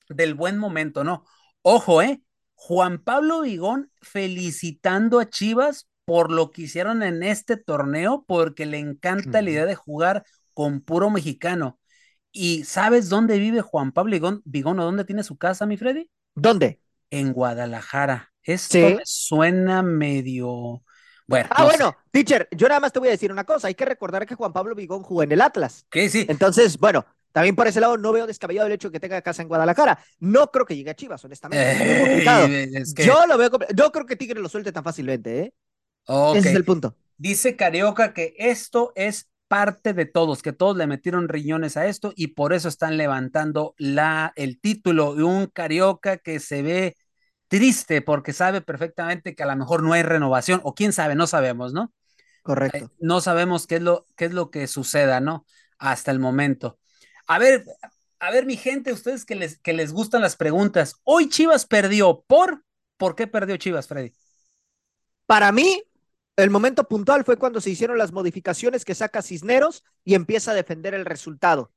del buen momento, ¿no? Ojo, ¿eh? Juan Pablo Vigón felicitando a Chivas por lo que hicieron en este torneo, porque le encanta uh -huh. la idea de jugar con puro mexicano. ¿Y sabes dónde vive Juan Pablo Vigón, Vigón o dónde tiene su casa, mi Freddy?
¿Dónde?
En Guadalajara. Esto me suena medio. Bueno,
ah, no bueno, sé. teacher, yo nada más te voy a decir una cosa. Hay que recordar que Juan Pablo Vigón jugó en el Atlas.
Que sí.
Entonces, bueno, también por ese lado no veo descabellado el hecho de que tenga casa en Guadalajara. No creo que llegue a Chivas, honestamente. Eh, es que... Yo lo veo. Yo creo que Tigre lo suelte tan fácilmente, ¿eh? Okay. Ese es el punto.
Dice Carioca que esto es parte de todos, que todos le metieron riñones a esto y por eso están levantando la, el título de un Carioca que se ve triste porque sabe perfectamente que a lo mejor no hay renovación o quién sabe, no sabemos, ¿no?
Correcto.
Eh, no sabemos qué es lo, qué es lo que suceda, ¿no? Hasta el momento. A ver, a ver, mi gente, ustedes que les, que les gustan las preguntas. Hoy Chivas perdió por. ¿Por qué perdió Chivas, Freddy?
Para mí, el momento puntual fue cuando se hicieron las modificaciones que saca Cisneros y empieza a defender el resultado.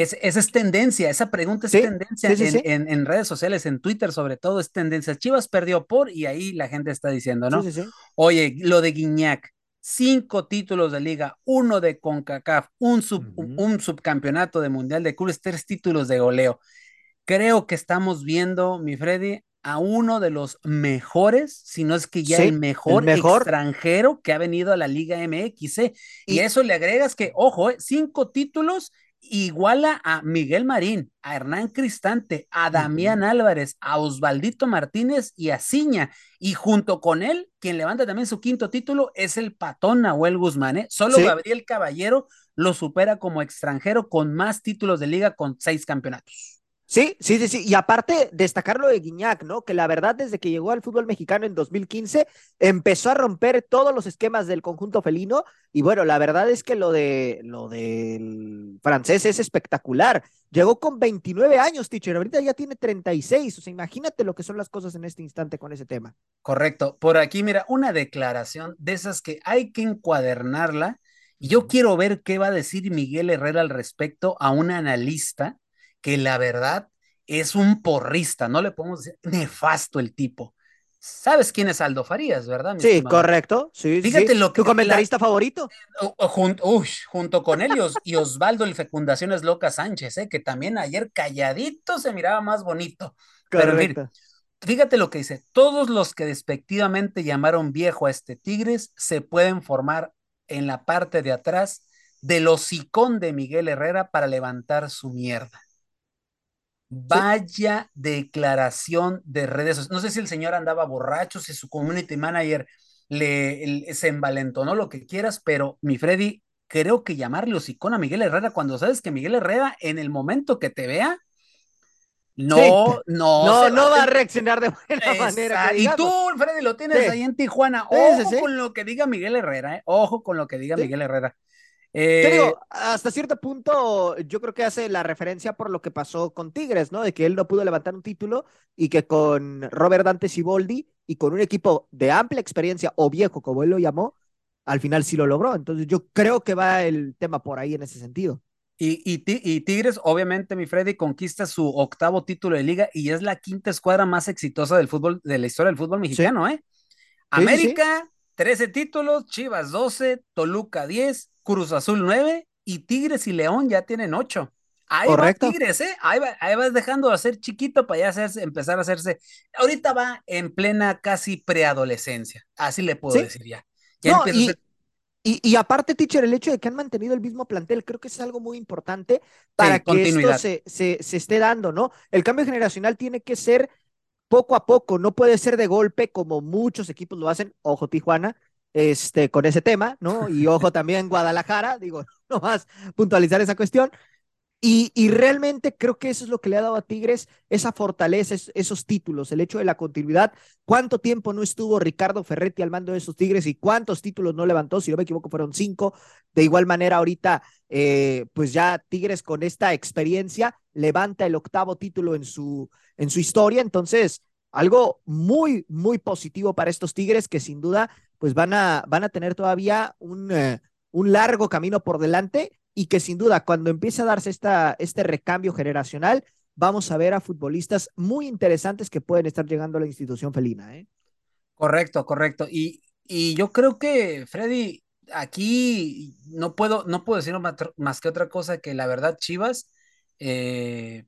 Es, esa es tendencia, esa pregunta es
Sí,
tendencia
sí, sí,
en,
sí.
en- en redes sociales, en Twitter sobre todo, es tendencia. Chivas perdió por y ahí la gente está diciendo, ¿no?
Sí, sí, sí.
Oye, lo de Guiñac, cinco títulos de liga, uno de CONCACAF, un, sub- un subcampeonato de Mundial de Clubes, tres títulos de goleo. Creo que estamos viendo, mi Freddy, a uno de los mejores, si no es que ya
Sí,
el mejor,
el mejor.
extranjero que ha venido a la Liga MX. ¿eh? Y, eso le agregas que, ojo, ¿eh? cinco títulos iguala a Miguel Marín, a Hernán Cristante, a Damián Álvarez, a Osvaldito Martínez y a Ciña. Y junto con él, quien levanta también su quinto título es el patón Nahuel Guzmán. ¿eh? Solo
Sí.
Gabriel Caballero lo supera como extranjero con más títulos de liga con seis campeonatos.
Sí, sí, sí, sí. Y aparte, destacar lo de Guiñac, ¿no? Que la verdad, desde que llegó al fútbol mexicano en 2015, empezó a romper todos los esquemas del conjunto felino. Y bueno, la verdad es que lo de lo del francés es espectacular. Llegó con 29 años, teacher. Ahorita ya tiene 36. O sea, imagínate lo que son las cosas en este instante con ese tema.
Correcto. Por aquí, mira, una declaración de esas que hay que encuadernarla. Y yo quiero ver qué va a decir Miguel Herrera al respecto a un analista que la verdad es un porrista, no le podemos decir nefasto el tipo. ¿Sabes quién es Aldo Farías, verdad? mi
Sí,
estimado?
correcto. Sí,
Fíjate
sí.
lo que-
¿Tu comentarista favorito?
O- o jun- uy, junto con él y, Os- y Osvaldo el Fecundaciones Loca Sánchez, ¿eh? que también ayer calladito se miraba más bonito. Pero mire,
Correcto.
Fíjate lo que dice, todos los que despectivamente llamaron viejo a este Tigres se pueden formar en la parte de atrás del hocicón de Miguel Herrera para levantar su mierda. Vaya declaración de redes sociales. No sé si el señor andaba borracho, si su community manager le, le- se envalentonó, lo que quieras, pero mi Freddy, creo que llamarle hocicón a Miguel Herrera cuando sabes que Miguel Herrera en el momento que te vea, no, no,
No, no va a reaccionar de buena manera.
Esa- Y tú. Freddy, lo tienes
Sí.
ahí en Tijuana. Ojo
sí,
con lo que diga Miguel Herrera, ¿eh? Ojo con lo que diga. Miguel Herrera.
Te
Eh,
digo, hasta cierto punto, yo creo que hace la referencia por lo que pasó con Tigres, ¿no? De que él no pudo levantar un título y que con Robert Dante Siboldi y con un equipo de amplia experiencia o viejo, como él lo llamó, al final sí lo logró. Entonces, yo creo que va el tema por ahí en ese sentido.
y, y Ti- y Tigres, obviamente, mi Freddy, conquista su octavo título de liga y es la quinta escuadra más exitosa del fútbol, de la historia del fútbol mexicano, ¿eh?
sí, sí.
América, 13 títulos, Chivas 12, Toluca 10, Cruz Azul 9 y Tigres y León ya tienen 8. Ahí
Correcto.
va Tigres, ¿eh? Ahí, va, ahí vas dejando de ser chiquito para ya hacerse, empezar a hacerse. Ahorita va en plena casi preadolescencia, así le puedo
Sí.
decir ya. Ya
No, y,
ser-
y, y aparte, teacher, el hecho de que han mantenido el mismo plantel, creo que es algo muy importante para que esto se, se, se esté dando, ¿no? El cambio generacional tiene que ser poco a poco, no puede ser de golpe como muchos equipos lo hacen, ojo Tijuana, este, con ese tema, ¿no? Y ojo también Guadalajara, digo, no más puntualizar esa cuestión. Y, realmente creo que eso es lo que le ha dado a Tigres esa fortaleza, es- esos títulos, el hecho de la continuidad. ¿Cuánto tiempo no estuvo Ricardo Ferretti al mando de esos Tigres y cuántos títulos no levantó? Si no me equivoco, fueron cinco. De igual manera, ahorita, eh, pues ya Tigres con esta experiencia levanta el octavo título en su, en su historia. Entonces, algo muy, muy positivo para estos Tigres que sin duda, pues van a, van a tener todavía un, eh, un largo camino por delante y que sin duda cuando empiece a darse esta, este recambio generacional, vamos a ver a futbolistas muy interesantes que pueden estar llegando a la institución felina. ¿eh?
Correcto, correcto. Y, y yo creo que, Freddy, aquí no puedo, no puedo decir más, que otra cosa que la verdad, Chivas eh,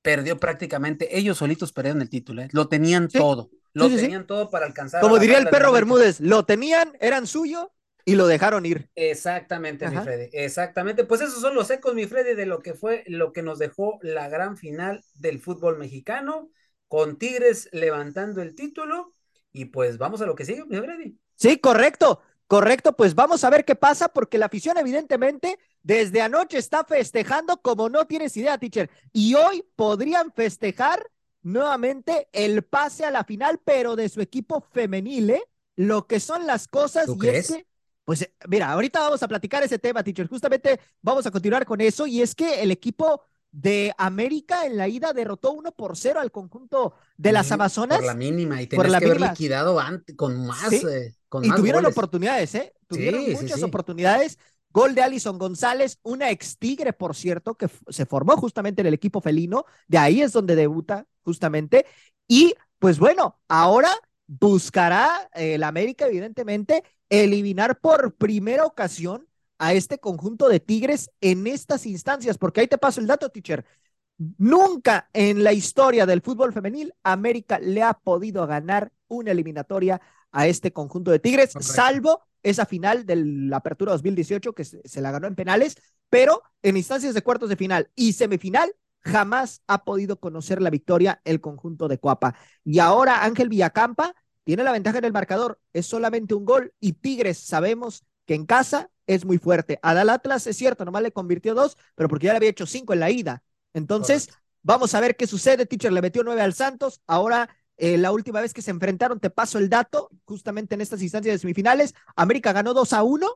perdió prácticamente, ellos solitos perdieron el título, ¿eh? Lo tenían
Sí,
todo, lo
sí, sí, sí.
tenían todo para alcanzar.
Como diría el perro. Bermúdez, lo tenían, eran suyo y lo dejaron ir.
Exactamente, mi. Freddy, exactamente. Pues esos son los ecos, mi Freddy, de lo que fue lo que nos dejó la gran final del fútbol mexicano, con Tigres levantando el título. Y pues vamos a lo que sigue, mi Freddy.
Sí, correcto. Correcto, pues vamos a ver qué pasa, porque la afición, evidentemente, desde anoche está festejando como no tienes idea, teacher. Y hoy podrían festejar nuevamente el pase a la final, pero de su equipo femenil, ¿eh? Lo que son las cosas
¿Tú
y
crees?
es que, pues mira, ahorita vamos a platicar ese tema, teacher. Justamente vamos a continuar con eso, y es que el equipo de América en la ida derrotó 1 por 0 al conjunto de las
Por
Amazonas.
la mínima, y
Por
tenías
la
que haber
mínima.
liquidado antes, con más,
Sí,
eh, con
Y
más
tuvieron
goles.
oportunidades, ¿eh? Tuvieron
Sí,
muchas
sí.
oportunidades. Gol de Alison González, una ex tigre, por cierto, que se formó justamente en el equipo felino. De ahí es donde debuta, justamente. Y pues bueno, ahora buscará el América, evidentemente, eliminar por primera ocasión a este conjunto de Tigres en estas instancias, porque ahí te paso el dato, teacher. Nunca en la historia del fútbol femenil América le ha podido ganar una eliminatoria a este conjunto de Tigres,
Correcto.
salvo esa final de la Apertura 2018 que se, se la ganó en penales, pero en instancias de cuartos de final y semifinal jamás ha podido conocer la victoria el conjunto de Coapa. Y ahora Ángel Villacampa tiene la ventaja en el marcador, es solamente un gol y Tigres sabemos que en casa es muy fuerte. Adal Atlas es cierto, nomás le convirtió dos, pero porque ya le había hecho cinco en la ida. Entonces,
Correcto.
vamos a ver qué sucede. Teacher le metió nueve al Santos. Ahora, eh, la última vez que se enfrentaron, te paso el dato, justamente en estas instancias de semifinales, América ganó 2 a 1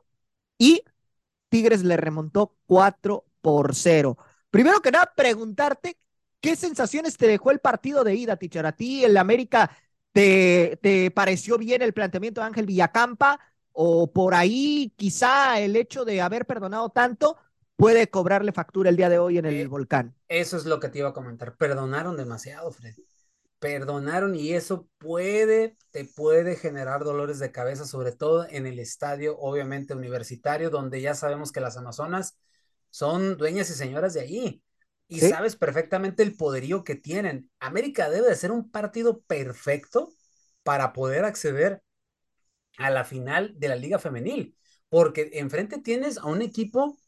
y Tigres le remontó 4 por 0. Primero que nada, preguntarte qué sensaciones te dejó el partido de ida, teacher. A ti, el América, ¿te, te pareció bien el planteamiento de Ángel Villacampa? O por ahí, quizá el hecho de haber perdonado tanto puede cobrarle factura el día de hoy en el
Eh,
volcán.
Eso es lo que te iba a comentar. Perdonaron demasiado, Fred. Perdonaron y eso puede, te puede generar dolores de cabeza, sobre todo en el estadio, obviamente universitario, donde ya sabemos que las Amazonas son dueñas y señoras de allí. Y
Sí.
sabes perfectamente el poderío que tienen. América debe de ser un partido perfecto para poder acceder a la final de la Liga Femenil, porque enfrente tienes a un equipo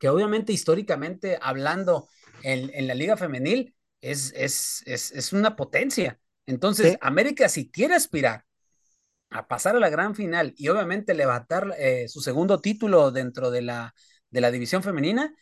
que obviamente históricamente hablando en, en la Liga Femenil es, es, es, es una potencia. Entonces,
Sí.
América si quiere aspirar a pasar a la gran final y obviamente levantar eh, su segundo título dentro de la, de la división femenina,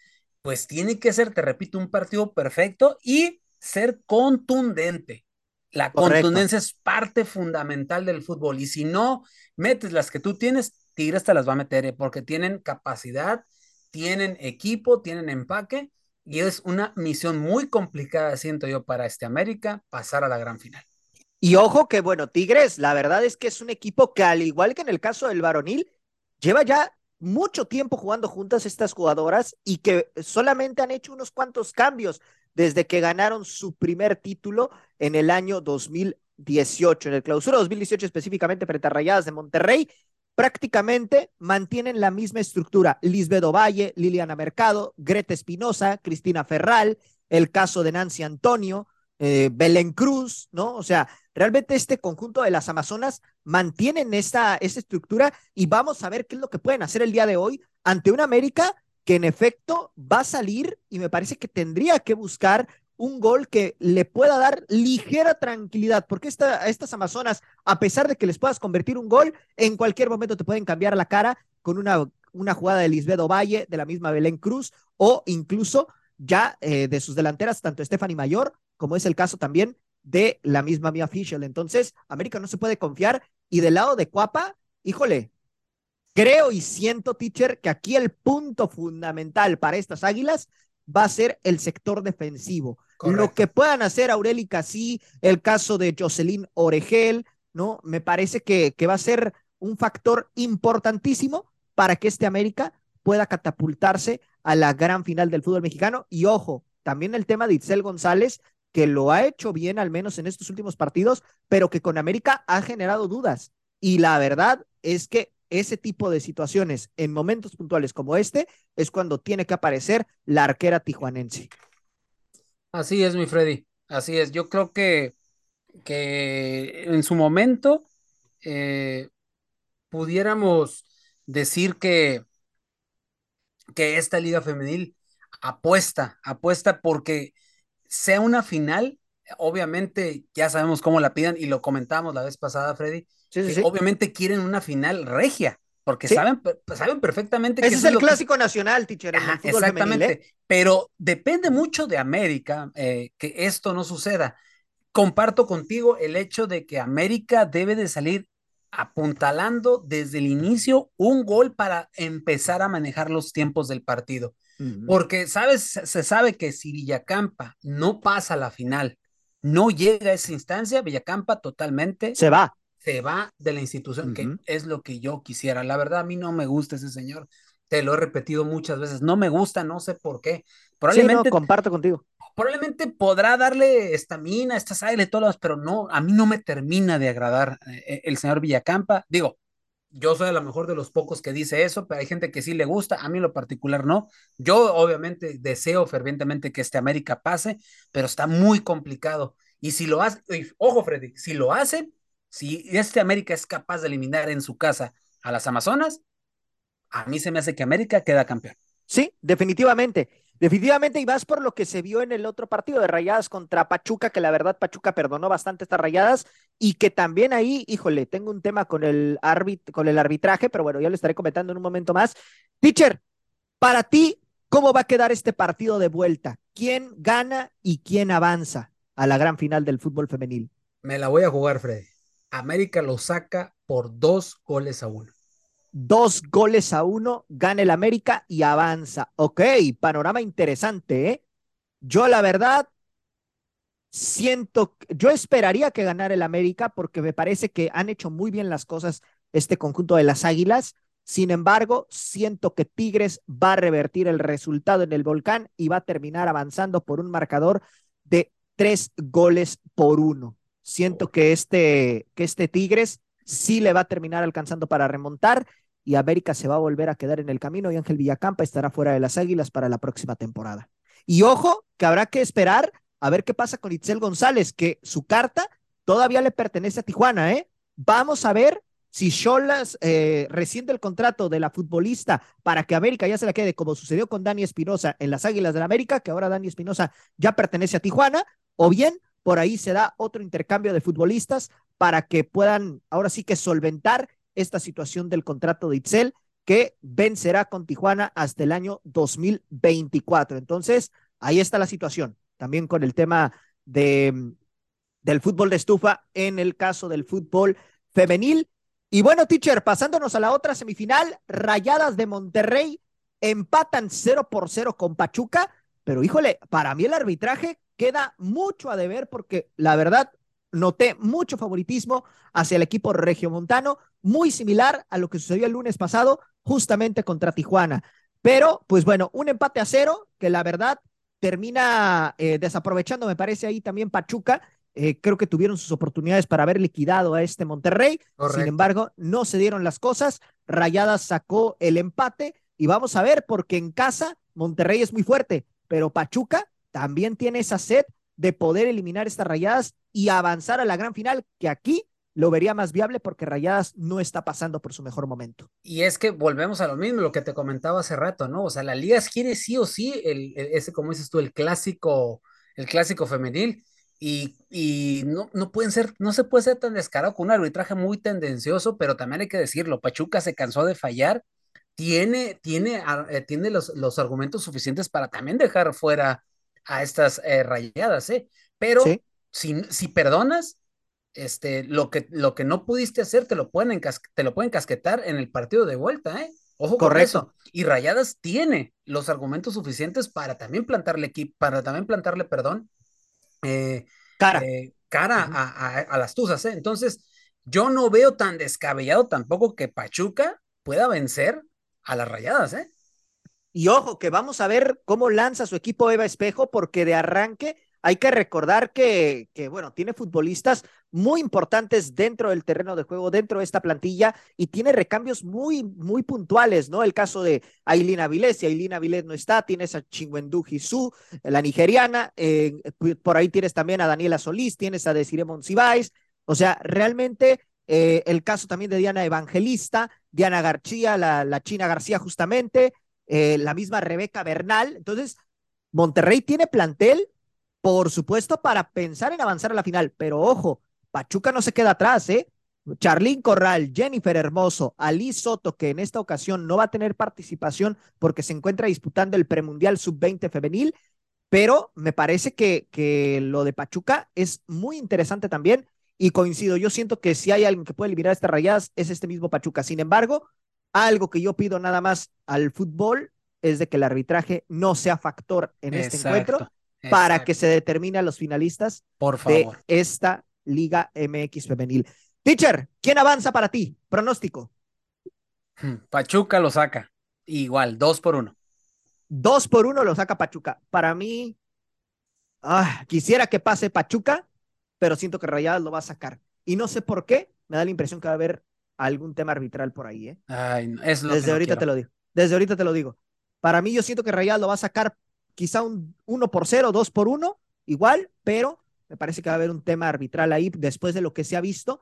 pues tiene que ser, te repito, un partido perfecto y ser contundente. La
Correcto.
contundencia es parte fundamental del fútbol y si no metes las que tú tienes, Tigres te las va a meter eh, porque tienen capacidad, tienen equipo, tienen empaque y es una misión muy complicada, siento yo, para este América pasar a la gran final.
Y ojo que, bueno, Tigres, la verdad es que es un equipo que, al igual que en el caso del varonil, lleva ya mucho tiempo jugando juntas estas jugadoras y que solamente han hecho unos cuantos cambios desde que ganaron su primer título en el año 2018, en el clausura 2018 específicamente frente a Rayadas de Monterrey. Prácticamente mantienen la misma estructura. Lisbeth Ovalle, Liliana Mercado, Greta Espinosa, Cristina Ferral, el caso de Nancy Antonio, eh, Belén Cruz, ¿no? O sea, realmente este conjunto de las Amazonas mantienen esta, estructura y vamos a ver qué es lo que pueden hacer el día de hoy ante una América que en efecto va a salir y me parece que tendría que buscar un gol que le pueda dar ligera tranquilidad, porque esta, estas Amazonas, a pesar de que les puedas convertir un gol, en cualquier momento te pueden cambiar la cara con una, una jugada de Lisbeth Valle, de la misma Belén Cruz, o incluso ya eh, de sus delanteras, tanto Stephanie Mayor, como es el caso también de la misma Mia Fischel. Entonces, América no se puede confiar. Y del lado de Cuapa, híjole, creo y siento, teacher, que aquí el punto fundamental para estas águilas va a ser el sector defensivo.
Correcto.
Lo que puedan hacer Aureli Casí, el caso de Jocelyn Oregel, ¿no? Me parece que, que va a ser un factor importantísimo para que este América pueda catapultarse a la gran final del fútbol mexicano. Y ojo, también el tema de Itzel González, que lo ha hecho bien, al menos en estos últimos partidos, pero que con América ha generado dudas. Y la verdad es que ese tipo de situaciones en momentos puntuales como este es cuando tiene que aparecer la arquera tijuanense.
Así es, mi Freddy. Así es. Yo creo que, que en su momento eh, pudiéramos decir que, que esta liga femenil apuesta, apuesta porque sea una final, obviamente ya sabemos cómo la pidan y lo comentamos la vez pasada, Freddy,
Sí, sí,
que
sí.
obviamente quieren una final regia, porque saben, saben perfectamente
que... Ese es el clásico nacional, teacher.
exactamente,
¿eh?
pero depende mucho de América eh, que esto no suceda. Comparto contigo el hecho de que América debe de salir apuntalando desde el inicio un gol para empezar a manejar los tiempos del partido. Porque, ¿sabes? Se sabe que si Villacampa no pasa a la final, no llega a esa instancia, Villacampa totalmente
se va.
Se va de la institución, que es lo que yo quisiera. La verdad, a mí no me gusta ese señor. Te lo he repetido muchas veces. No me gusta, no sé por qué.
Probablemente. comparto contigo.
Probablemente podrá darle estamina, estas y todas, pero no, a mí no me termina de agradar eh, el señor Villacampa. Digo, yo soy a lo mejor de los pocos que dice eso, pero hay gente que sí le gusta, a mí en lo particular no. Yo obviamente deseo fervientemente que este América pase, pero está muy complicado. Y si lo hace, ojo Freddy, si lo hace, si este América es capaz de eliminar en su casa a las Amazonas, a mí se me hace que América queda campeón.
Sí, definitivamente. Definitivamente, y más por lo que se vio en el otro partido de rayadas contra Pachuca, que la verdad Pachuca perdonó bastante estas rayadas, y que también ahí, híjole, tengo un tema con el, con el arbitraje, pero bueno, ya lo estaré comentando en un momento más. Teacher, para ti, ¿cómo va a quedar este partido de vuelta? ¿Quién gana y quién avanza a la gran final del fútbol femenil?
Me la voy a jugar, Freddy. América lo saca por dos goles a uno
dos goles a uno, gana el América y avanza. Ok, panorama interesante, ¿eh? Yo la verdad siento, yo esperaría que ganara el América porque me parece que han hecho muy bien las cosas este conjunto de las Águilas. Sin embargo, siento que Tigres va a revertir el resultado en el volcán y va a terminar avanzando por un marcador de tres goles por uno. Siento que este, que este Tigres sí le va a terminar alcanzando para remontar y América se va a volver a quedar en el camino y Ángel Villacampa estará fuera de las Águilas para la próxima temporada. Y ojo, que habrá que esperar a ver qué pasa con Itzel González, que su carta todavía le pertenece a Tijuana, ¿eh? Vamos a ver si Cholas eh, el contrato de la futbolista para que América ya se la quede, como sucedió con Dani Espinosa en las Águilas de la América, que ahora Dani Espinosa ya pertenece a Tijuana, o bien por ahí se da otro intercambio de futbolistas para que puedan ahora sí que solventar esta situación del contrato de Itzel que vencerá con Tijuana hasta el año 2024. Entonces, ahí está la situación. También con el tema de, del fútbol de estufa en el caso del fútbol femenil. Y bueno, teacher, pasándonos a la otra semifinal, Rayadas de Monterrey empatan 0 por 0 con Pachuca, pero híjole, para mí el arbitraje queda mucho a deber porque la verdad noté mucho favoritismo hacia el equipo regiomontano, muy similar a lo que sucedió el lunes pasado, justamente contra Tijuana. Pero, pues bueno, un empate a cero, que la verdad termina eh, desaprovechando, me parece ahí también Pachuca. Eh, creo que tuvieron sus oportunidades para haber liquidado a este Monterrey. Sin embargo, no se dieron las cosas. Rayadas sacó el empate y vamos a ver, porque en casa Monterrey es muy fuerte, pero Pachuca también tiene esa sed de poder eliminar estas rayadas y avanzar a la gran final, que aquí lo vería más viable porque Rayadas no está pasando por su mejor momento.
Y es que volvemos a lo mismo, lo que te comentaba hace rato, ¿no? O sea, la Liga quiere sí o sí, el, ese, como dices tú, el clásico, el clásico femenil, y, y no, no pueden ser, no se puede ser tan descarado con un arbitraje muy tendencioso, pero también hay que decirlo, Pachuca se cansó de fallar, tiene, tiene, eh, tiene los, los argumentos suficientes para también dejar fuera a estas eh, rayadas, ¿eh? Pero si, si perdonas, este, lo que, lo que no pudiste hacer te lo pueden, te lo pueden casquetar en el partido de vuelta, ¿eh? Ojo con eso. Y Rayadas tiene los argumentos suficientes para también plantarle equipo, para también plantarle, perdón, eh,
cara,
eh, cara a, a, las Tuzas, ¿eh? Entonces, yo no veo tan descabellado tampoco que Pachuca pueda vencer a las Rayadas, ¿eh?
Y ojo, que vamos a ver cómo lanza su equipo Eva Espejo, porque de arranque hay que recordar que, bueno, tiene futbolistas muy importantes dentro del terreno de juego, dentro de esta plantilla, y tiene recambios muy, muy puntuales, ¿no? El caso de Ailina Avilés, si Ailina Avilés no está, tienes a Chingwendu Su, la nigeriana, eh, por ahí tienes también a Daniela Solís, tienes a Desiree Monsiváis, o sea, realmente eh, el caso también de Diana Evangelista, Diana García, la, la China García justamente, eh, la misma Rebeca Bernal. Entonces, Monterrey tiene plantel, por supuesto, para pensar en avanzar a la final, pero ojo, Pachuca no se queda atrás, ¿eh? Charlín Corral, Jennifer Hermoso, Ali Soto, que en esta ocasión no va a tener participación porque se encuentra disputando el premundial sub-20 femenil, pero me parece que, que lo de Pachuca es muy interesante también y coincido, yo siento que si hay alguien que puede eliminar estas rayadas es este mismo Pachuca. Sin embargo, algo que yo pido nada más al fútbol es de que el arbitraje no sea factor en este encuentro para que se determine a los finalistas
Por favor.
de esta Liga MX femenil. Teacher, ¿quién avanza para ti? Pronóstico.
Hmm, Pachuca lo saca. Igual, dos por uno.
Dos por uno lo saca Pachuca. Para mí, ah, quisiera que pase Pachuca, pero siento que Rayadas lo va a sacar. Y no sé por qué, me da la impresión que va a haber algún tema arbitral por ahí. ¿eh?
Ay, es lo
Desde
que no
ahorita
quiero.
te lo digo. Desde ahorita te lo digo. Para mí, yo siento que Rayadas lo va a sacar quizá un 1 por 0, 2 por 1, igual, pero me parece que va a haber un tema arbitral ahí después de lo que se ha visto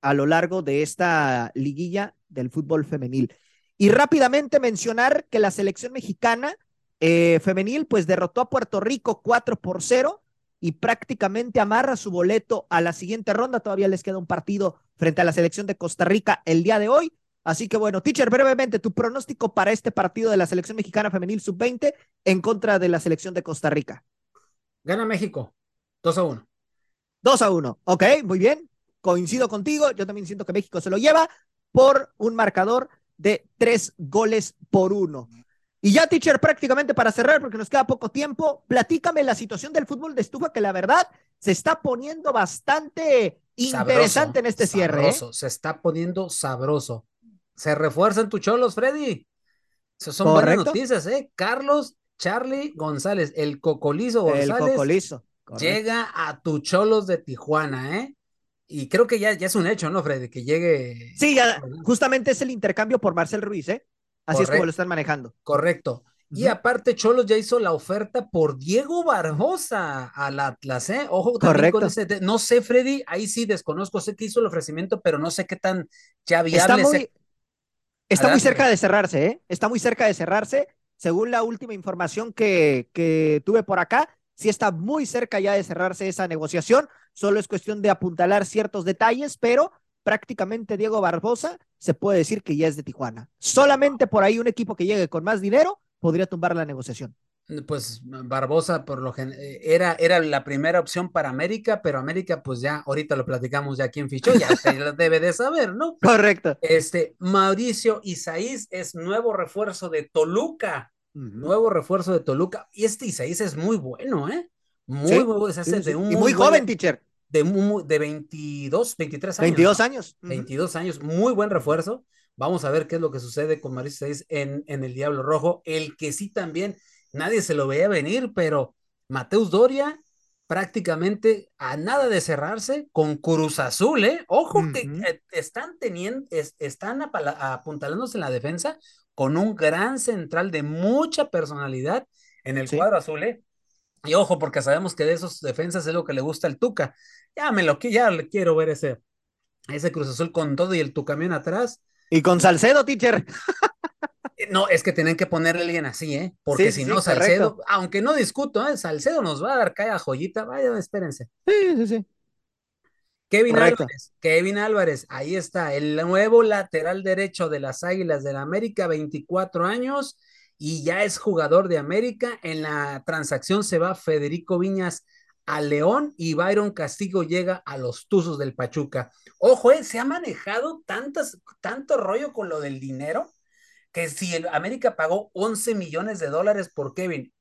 a lo largo de esta liguilla del fútbol femenil. Y rápidamente mencionar que la selección mexicana eh, femenil pues derrotó a Puerto Rico 4 por 0 y prácticamente amarra su boleto a la siguiente ronda. Todavía les queda un partido frente a la selección de Costa Rica el día de hoy. Así que bueno, teacher, brevemente, tu pronóstico para este partido de la selección mexicana femenil sub-20 en contra de la selección de Costa Rica.
Gana México. Dos a uno.
2 a 1. Ok, muy bien. Coincido contigo. Yo también siento que México se lo lleva por un marcador de tres goles por uno. Y ya, teacher, prácticamente para cerrar, porque nos queda poco tiempo, platícame la situación del fútbol de estufa, que la verdad se está poniendo bastante interesante
Sabroso,
en este cierre. ¿eh?
Se está poniendo sabroso. Se refuerzan tus cholos, Freddy. Esas son buenas noticias, ¿eh? Carlos Charlie González, el cocolizo
El
González,
cocolizo. correcto.
llega a tu cholos de Tijuana, ¿eh? Y creo que ya, ya es un hecho, ¿no, Freddy? Que llegue.
Sí, ya, justamente es el intercambio por Marcel Ruiz, ¿eh? Así es como lo están manejando.
Correcto. Y aparte, Cholos ya hizo la oferta por Diego Barbosa al Atlas, ¿eh? Ojo con
Correcto.
ese No sé, Freddy, ahí sí desconozco, sé que hizo el ofrecimiento, pero no sé qué tan ya viable
muy. Está muy cerca de cerrarse, ¿eh? Está muy cerca de cerrarse. Según la última información que, que tuve por acá, sí está muy cerca ya de cerrarse esa negociación. Solo es cuestión de apuntalar ciertos detalles, pero prácticamente Diego Barbosa se puede decir que ya es de Tijuana. Solamente por ahí un equipo que llegue con más dinero podría tumbar la negociación.
Pues Barbosa, por lo gen- eh, era, era la primera opción para América, pero América, pues ya, ahorita lo platicamos ya quién fichó, ya usted lo debe de saber, ¿no?
Correcto.
Este, Mauricio Isaís es nuevo refuerzo de Toluca. nuevo refuerzo de Toluca. Y este Isaías es muy bueno, ¿eh? Muy,
Sí,
muy bueno. Se hace
Sí, sí.
de un
y muy
buen-
joven, teacher.
De, de 22, 23 años.
22
¿no?
años. Ujú.
22 años, muy buen refuerzo. Vamos a ver qué es lo que sucede con Mauricio Isaías en, en el Diablo Rojo. El que sí también nadie se lo veía venir, pero Mateus Doria prácticamente a nada de cerrarse con Cruz Azul, ¿eh? Ojo que eh, están teniendo, es- están apuntalándose en la defensa con un gran central de mucha personalidad en el
Sí.
cuadro azul, ¿eh? Y ojo, porque sabemos que de esos defensas es lo que le gusta al Tuca. Ya me lo ya le quiero ver ese, ese Cruz Azul con todo y el Tucamión atrás.
Y con Salcedo, teacher.
Eh, No, es que tienen que ponerle a alguien así, ¿eh? Porque
Sí,
si
sí,
no, Salcedo,
correcto.
aunque no discuto, ¿eh? Salcedo nos va a dar calla joyita. Vaya, espérense.
Sí, sí, sí.
Kevin
Correcto.
Álvarez, Kevin Álvarez, ahí está, el nuevo lateral derecho de las Águilas del América, 24 años, y ya es jugador de América. En la transacción se va Federico Viñas a León y Byron Castillo llega a los Tuzos del Pachuca. Ojo, eh, se ha manejado tantas, tanto rollo con lo del dinero que si el América pagó 11 millones de dólares por Kevin,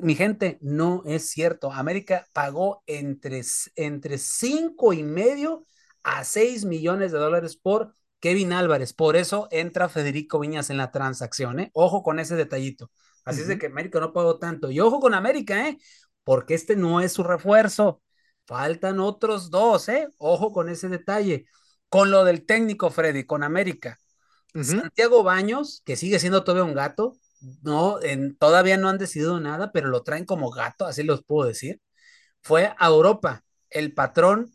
mi gente, no es cierto. América pagó entre, entre cinco y medio a 6 millones de dólares por Kevin Álvarez. Por eso entra Federico Viñas en la transacción, ¿eh? Ojo con ese detallito. Así es de que América no pagó tanto. Y ojo con América, ¿eh? Porque este no es su refuerzo. Faltan otros dos, ¿eh? Ojo con ese detalle. Con lo del técnico Freddy, con América. Santiago Baños, que sigue siendo todavía un gato, no, en, todavía no han decidido nada, pero lo traen como gato, así los puedo decir. Fue a Europa. El patrón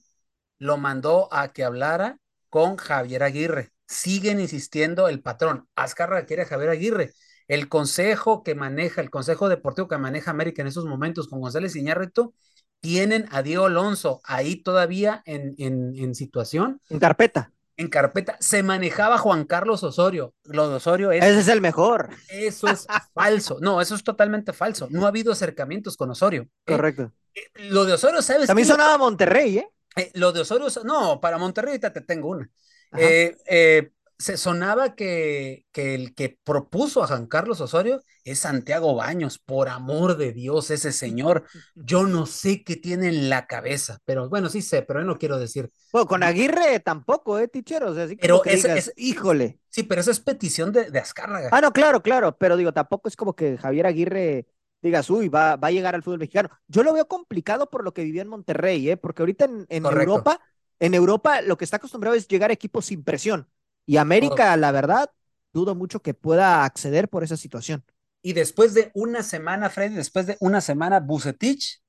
lo mandó a que hablara con Javier Aguirre. Siguen insistiendo el patrón. Azcárraga quiere a Javier Aguirre. El consejo que maneja, el consejo deportivo que maneja América en esos momentos con González Iñárritu, tienen a Diego Alonso ahí todavía en, en, en situación
En carpeta.
En carpeta. Se manejaba Juan Carlos Osorio. Lo de Osorio es.
Ese es el mejor.
Eso es falso. No, eso es totalmente falso. No ha habido acercamientos con Osorio. ¿eh?
Correcto.
Eh, lo de Osorio, ¿sabes?
También sonaba Monterrey, ¿eh?
Eh, lo de Osorio, no, para Monterrey ahorita te tengo una. Eh, eh, se sonaba que, que, el que propuso a Juan Carlos Osorio es Santiago Baños, por amor de Dios, ese señor. Yo no sé qué tiene en la cabeza, pero bueno, sí sé, pero no quiero decir.
Bueno, con Aguirre tampoco, ¿eh, Tichero? O sea, así
pero
que
es,
digas,
es,
híjole.
Sí, pero eso es petición de, de Azcárraga.
Ah, no, claro, claro, pero digo, tampoco es como que Javier Aguirre digas, uy, va, va a llegar al fútbol mexicano. Yo lo veo complicado por lo que vivió en Monterrey, ¿eh? porque ahorita en, en Europa, en Europa lo que está acostumbrado es llegar a equipos sin presión. Y América, oh. la verdad, dudo mucho que pueda acceder por esa situación.
Y después de una semana, Freddy, después de una semana, Bucetich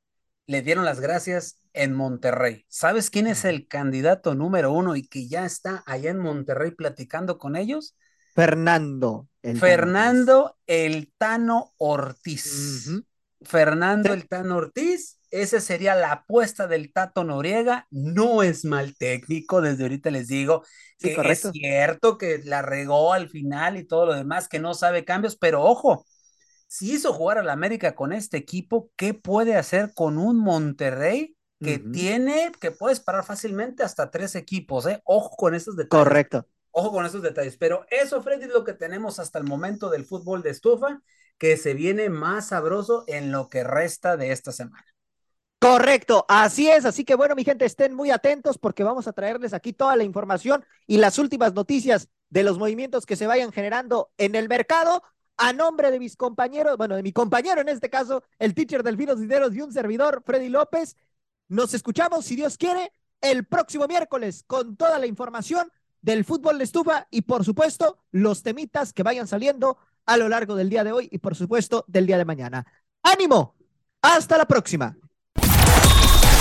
le dieron las gracias en Monterrey. ¿Sabes quién es el candidato número uno y que ya está allá en Monterrey platicando con ellos?
Fernando.
El Fernando el Tano Ortiz. Uh -huh. Fernando el Tano Ortiz, esa sería la apuesta del Tato Noriega. No es mal técnico, desde ahorita les digo
sí,
que
correcto.
es cierto que la regó al final y todo lo demás, que no sabe cambios, pero ojo, si hizo jugar a la América con este equipo, ¿qué puede hacer con un Monterrey que uh -huh. tiene, que puedes parar fácilmente hasta tres equipos? ¿eh? Ojo con esos detalles.
Correcto.
Ojo con esos detalles, pero eso, Freddy, es lo que tenemos hasta el momento del fútbol de estufa, que se viene más sabroso en lo que resta de esta semana.
Correcto, así es, así que bueno, mi gente, estén muy atentos porque vamos a traerles aquí toda la información y las últimas noticias de los movimientos que se vayan generando en el mercado. A nombre de mis compañeros, bueno, de mi compañero en este caso, el teacher Delfinos Dineros y un servidor, Freddy López, nos escuchamos, si Dios quiere, el próximo miércoles con toda la información del fútbol de estufa y por supuesto los temitas que vayan saliendo a lo largo del día de hoy y por supuesto del día de mañana. ¡Ánimo! Hasta la próxima.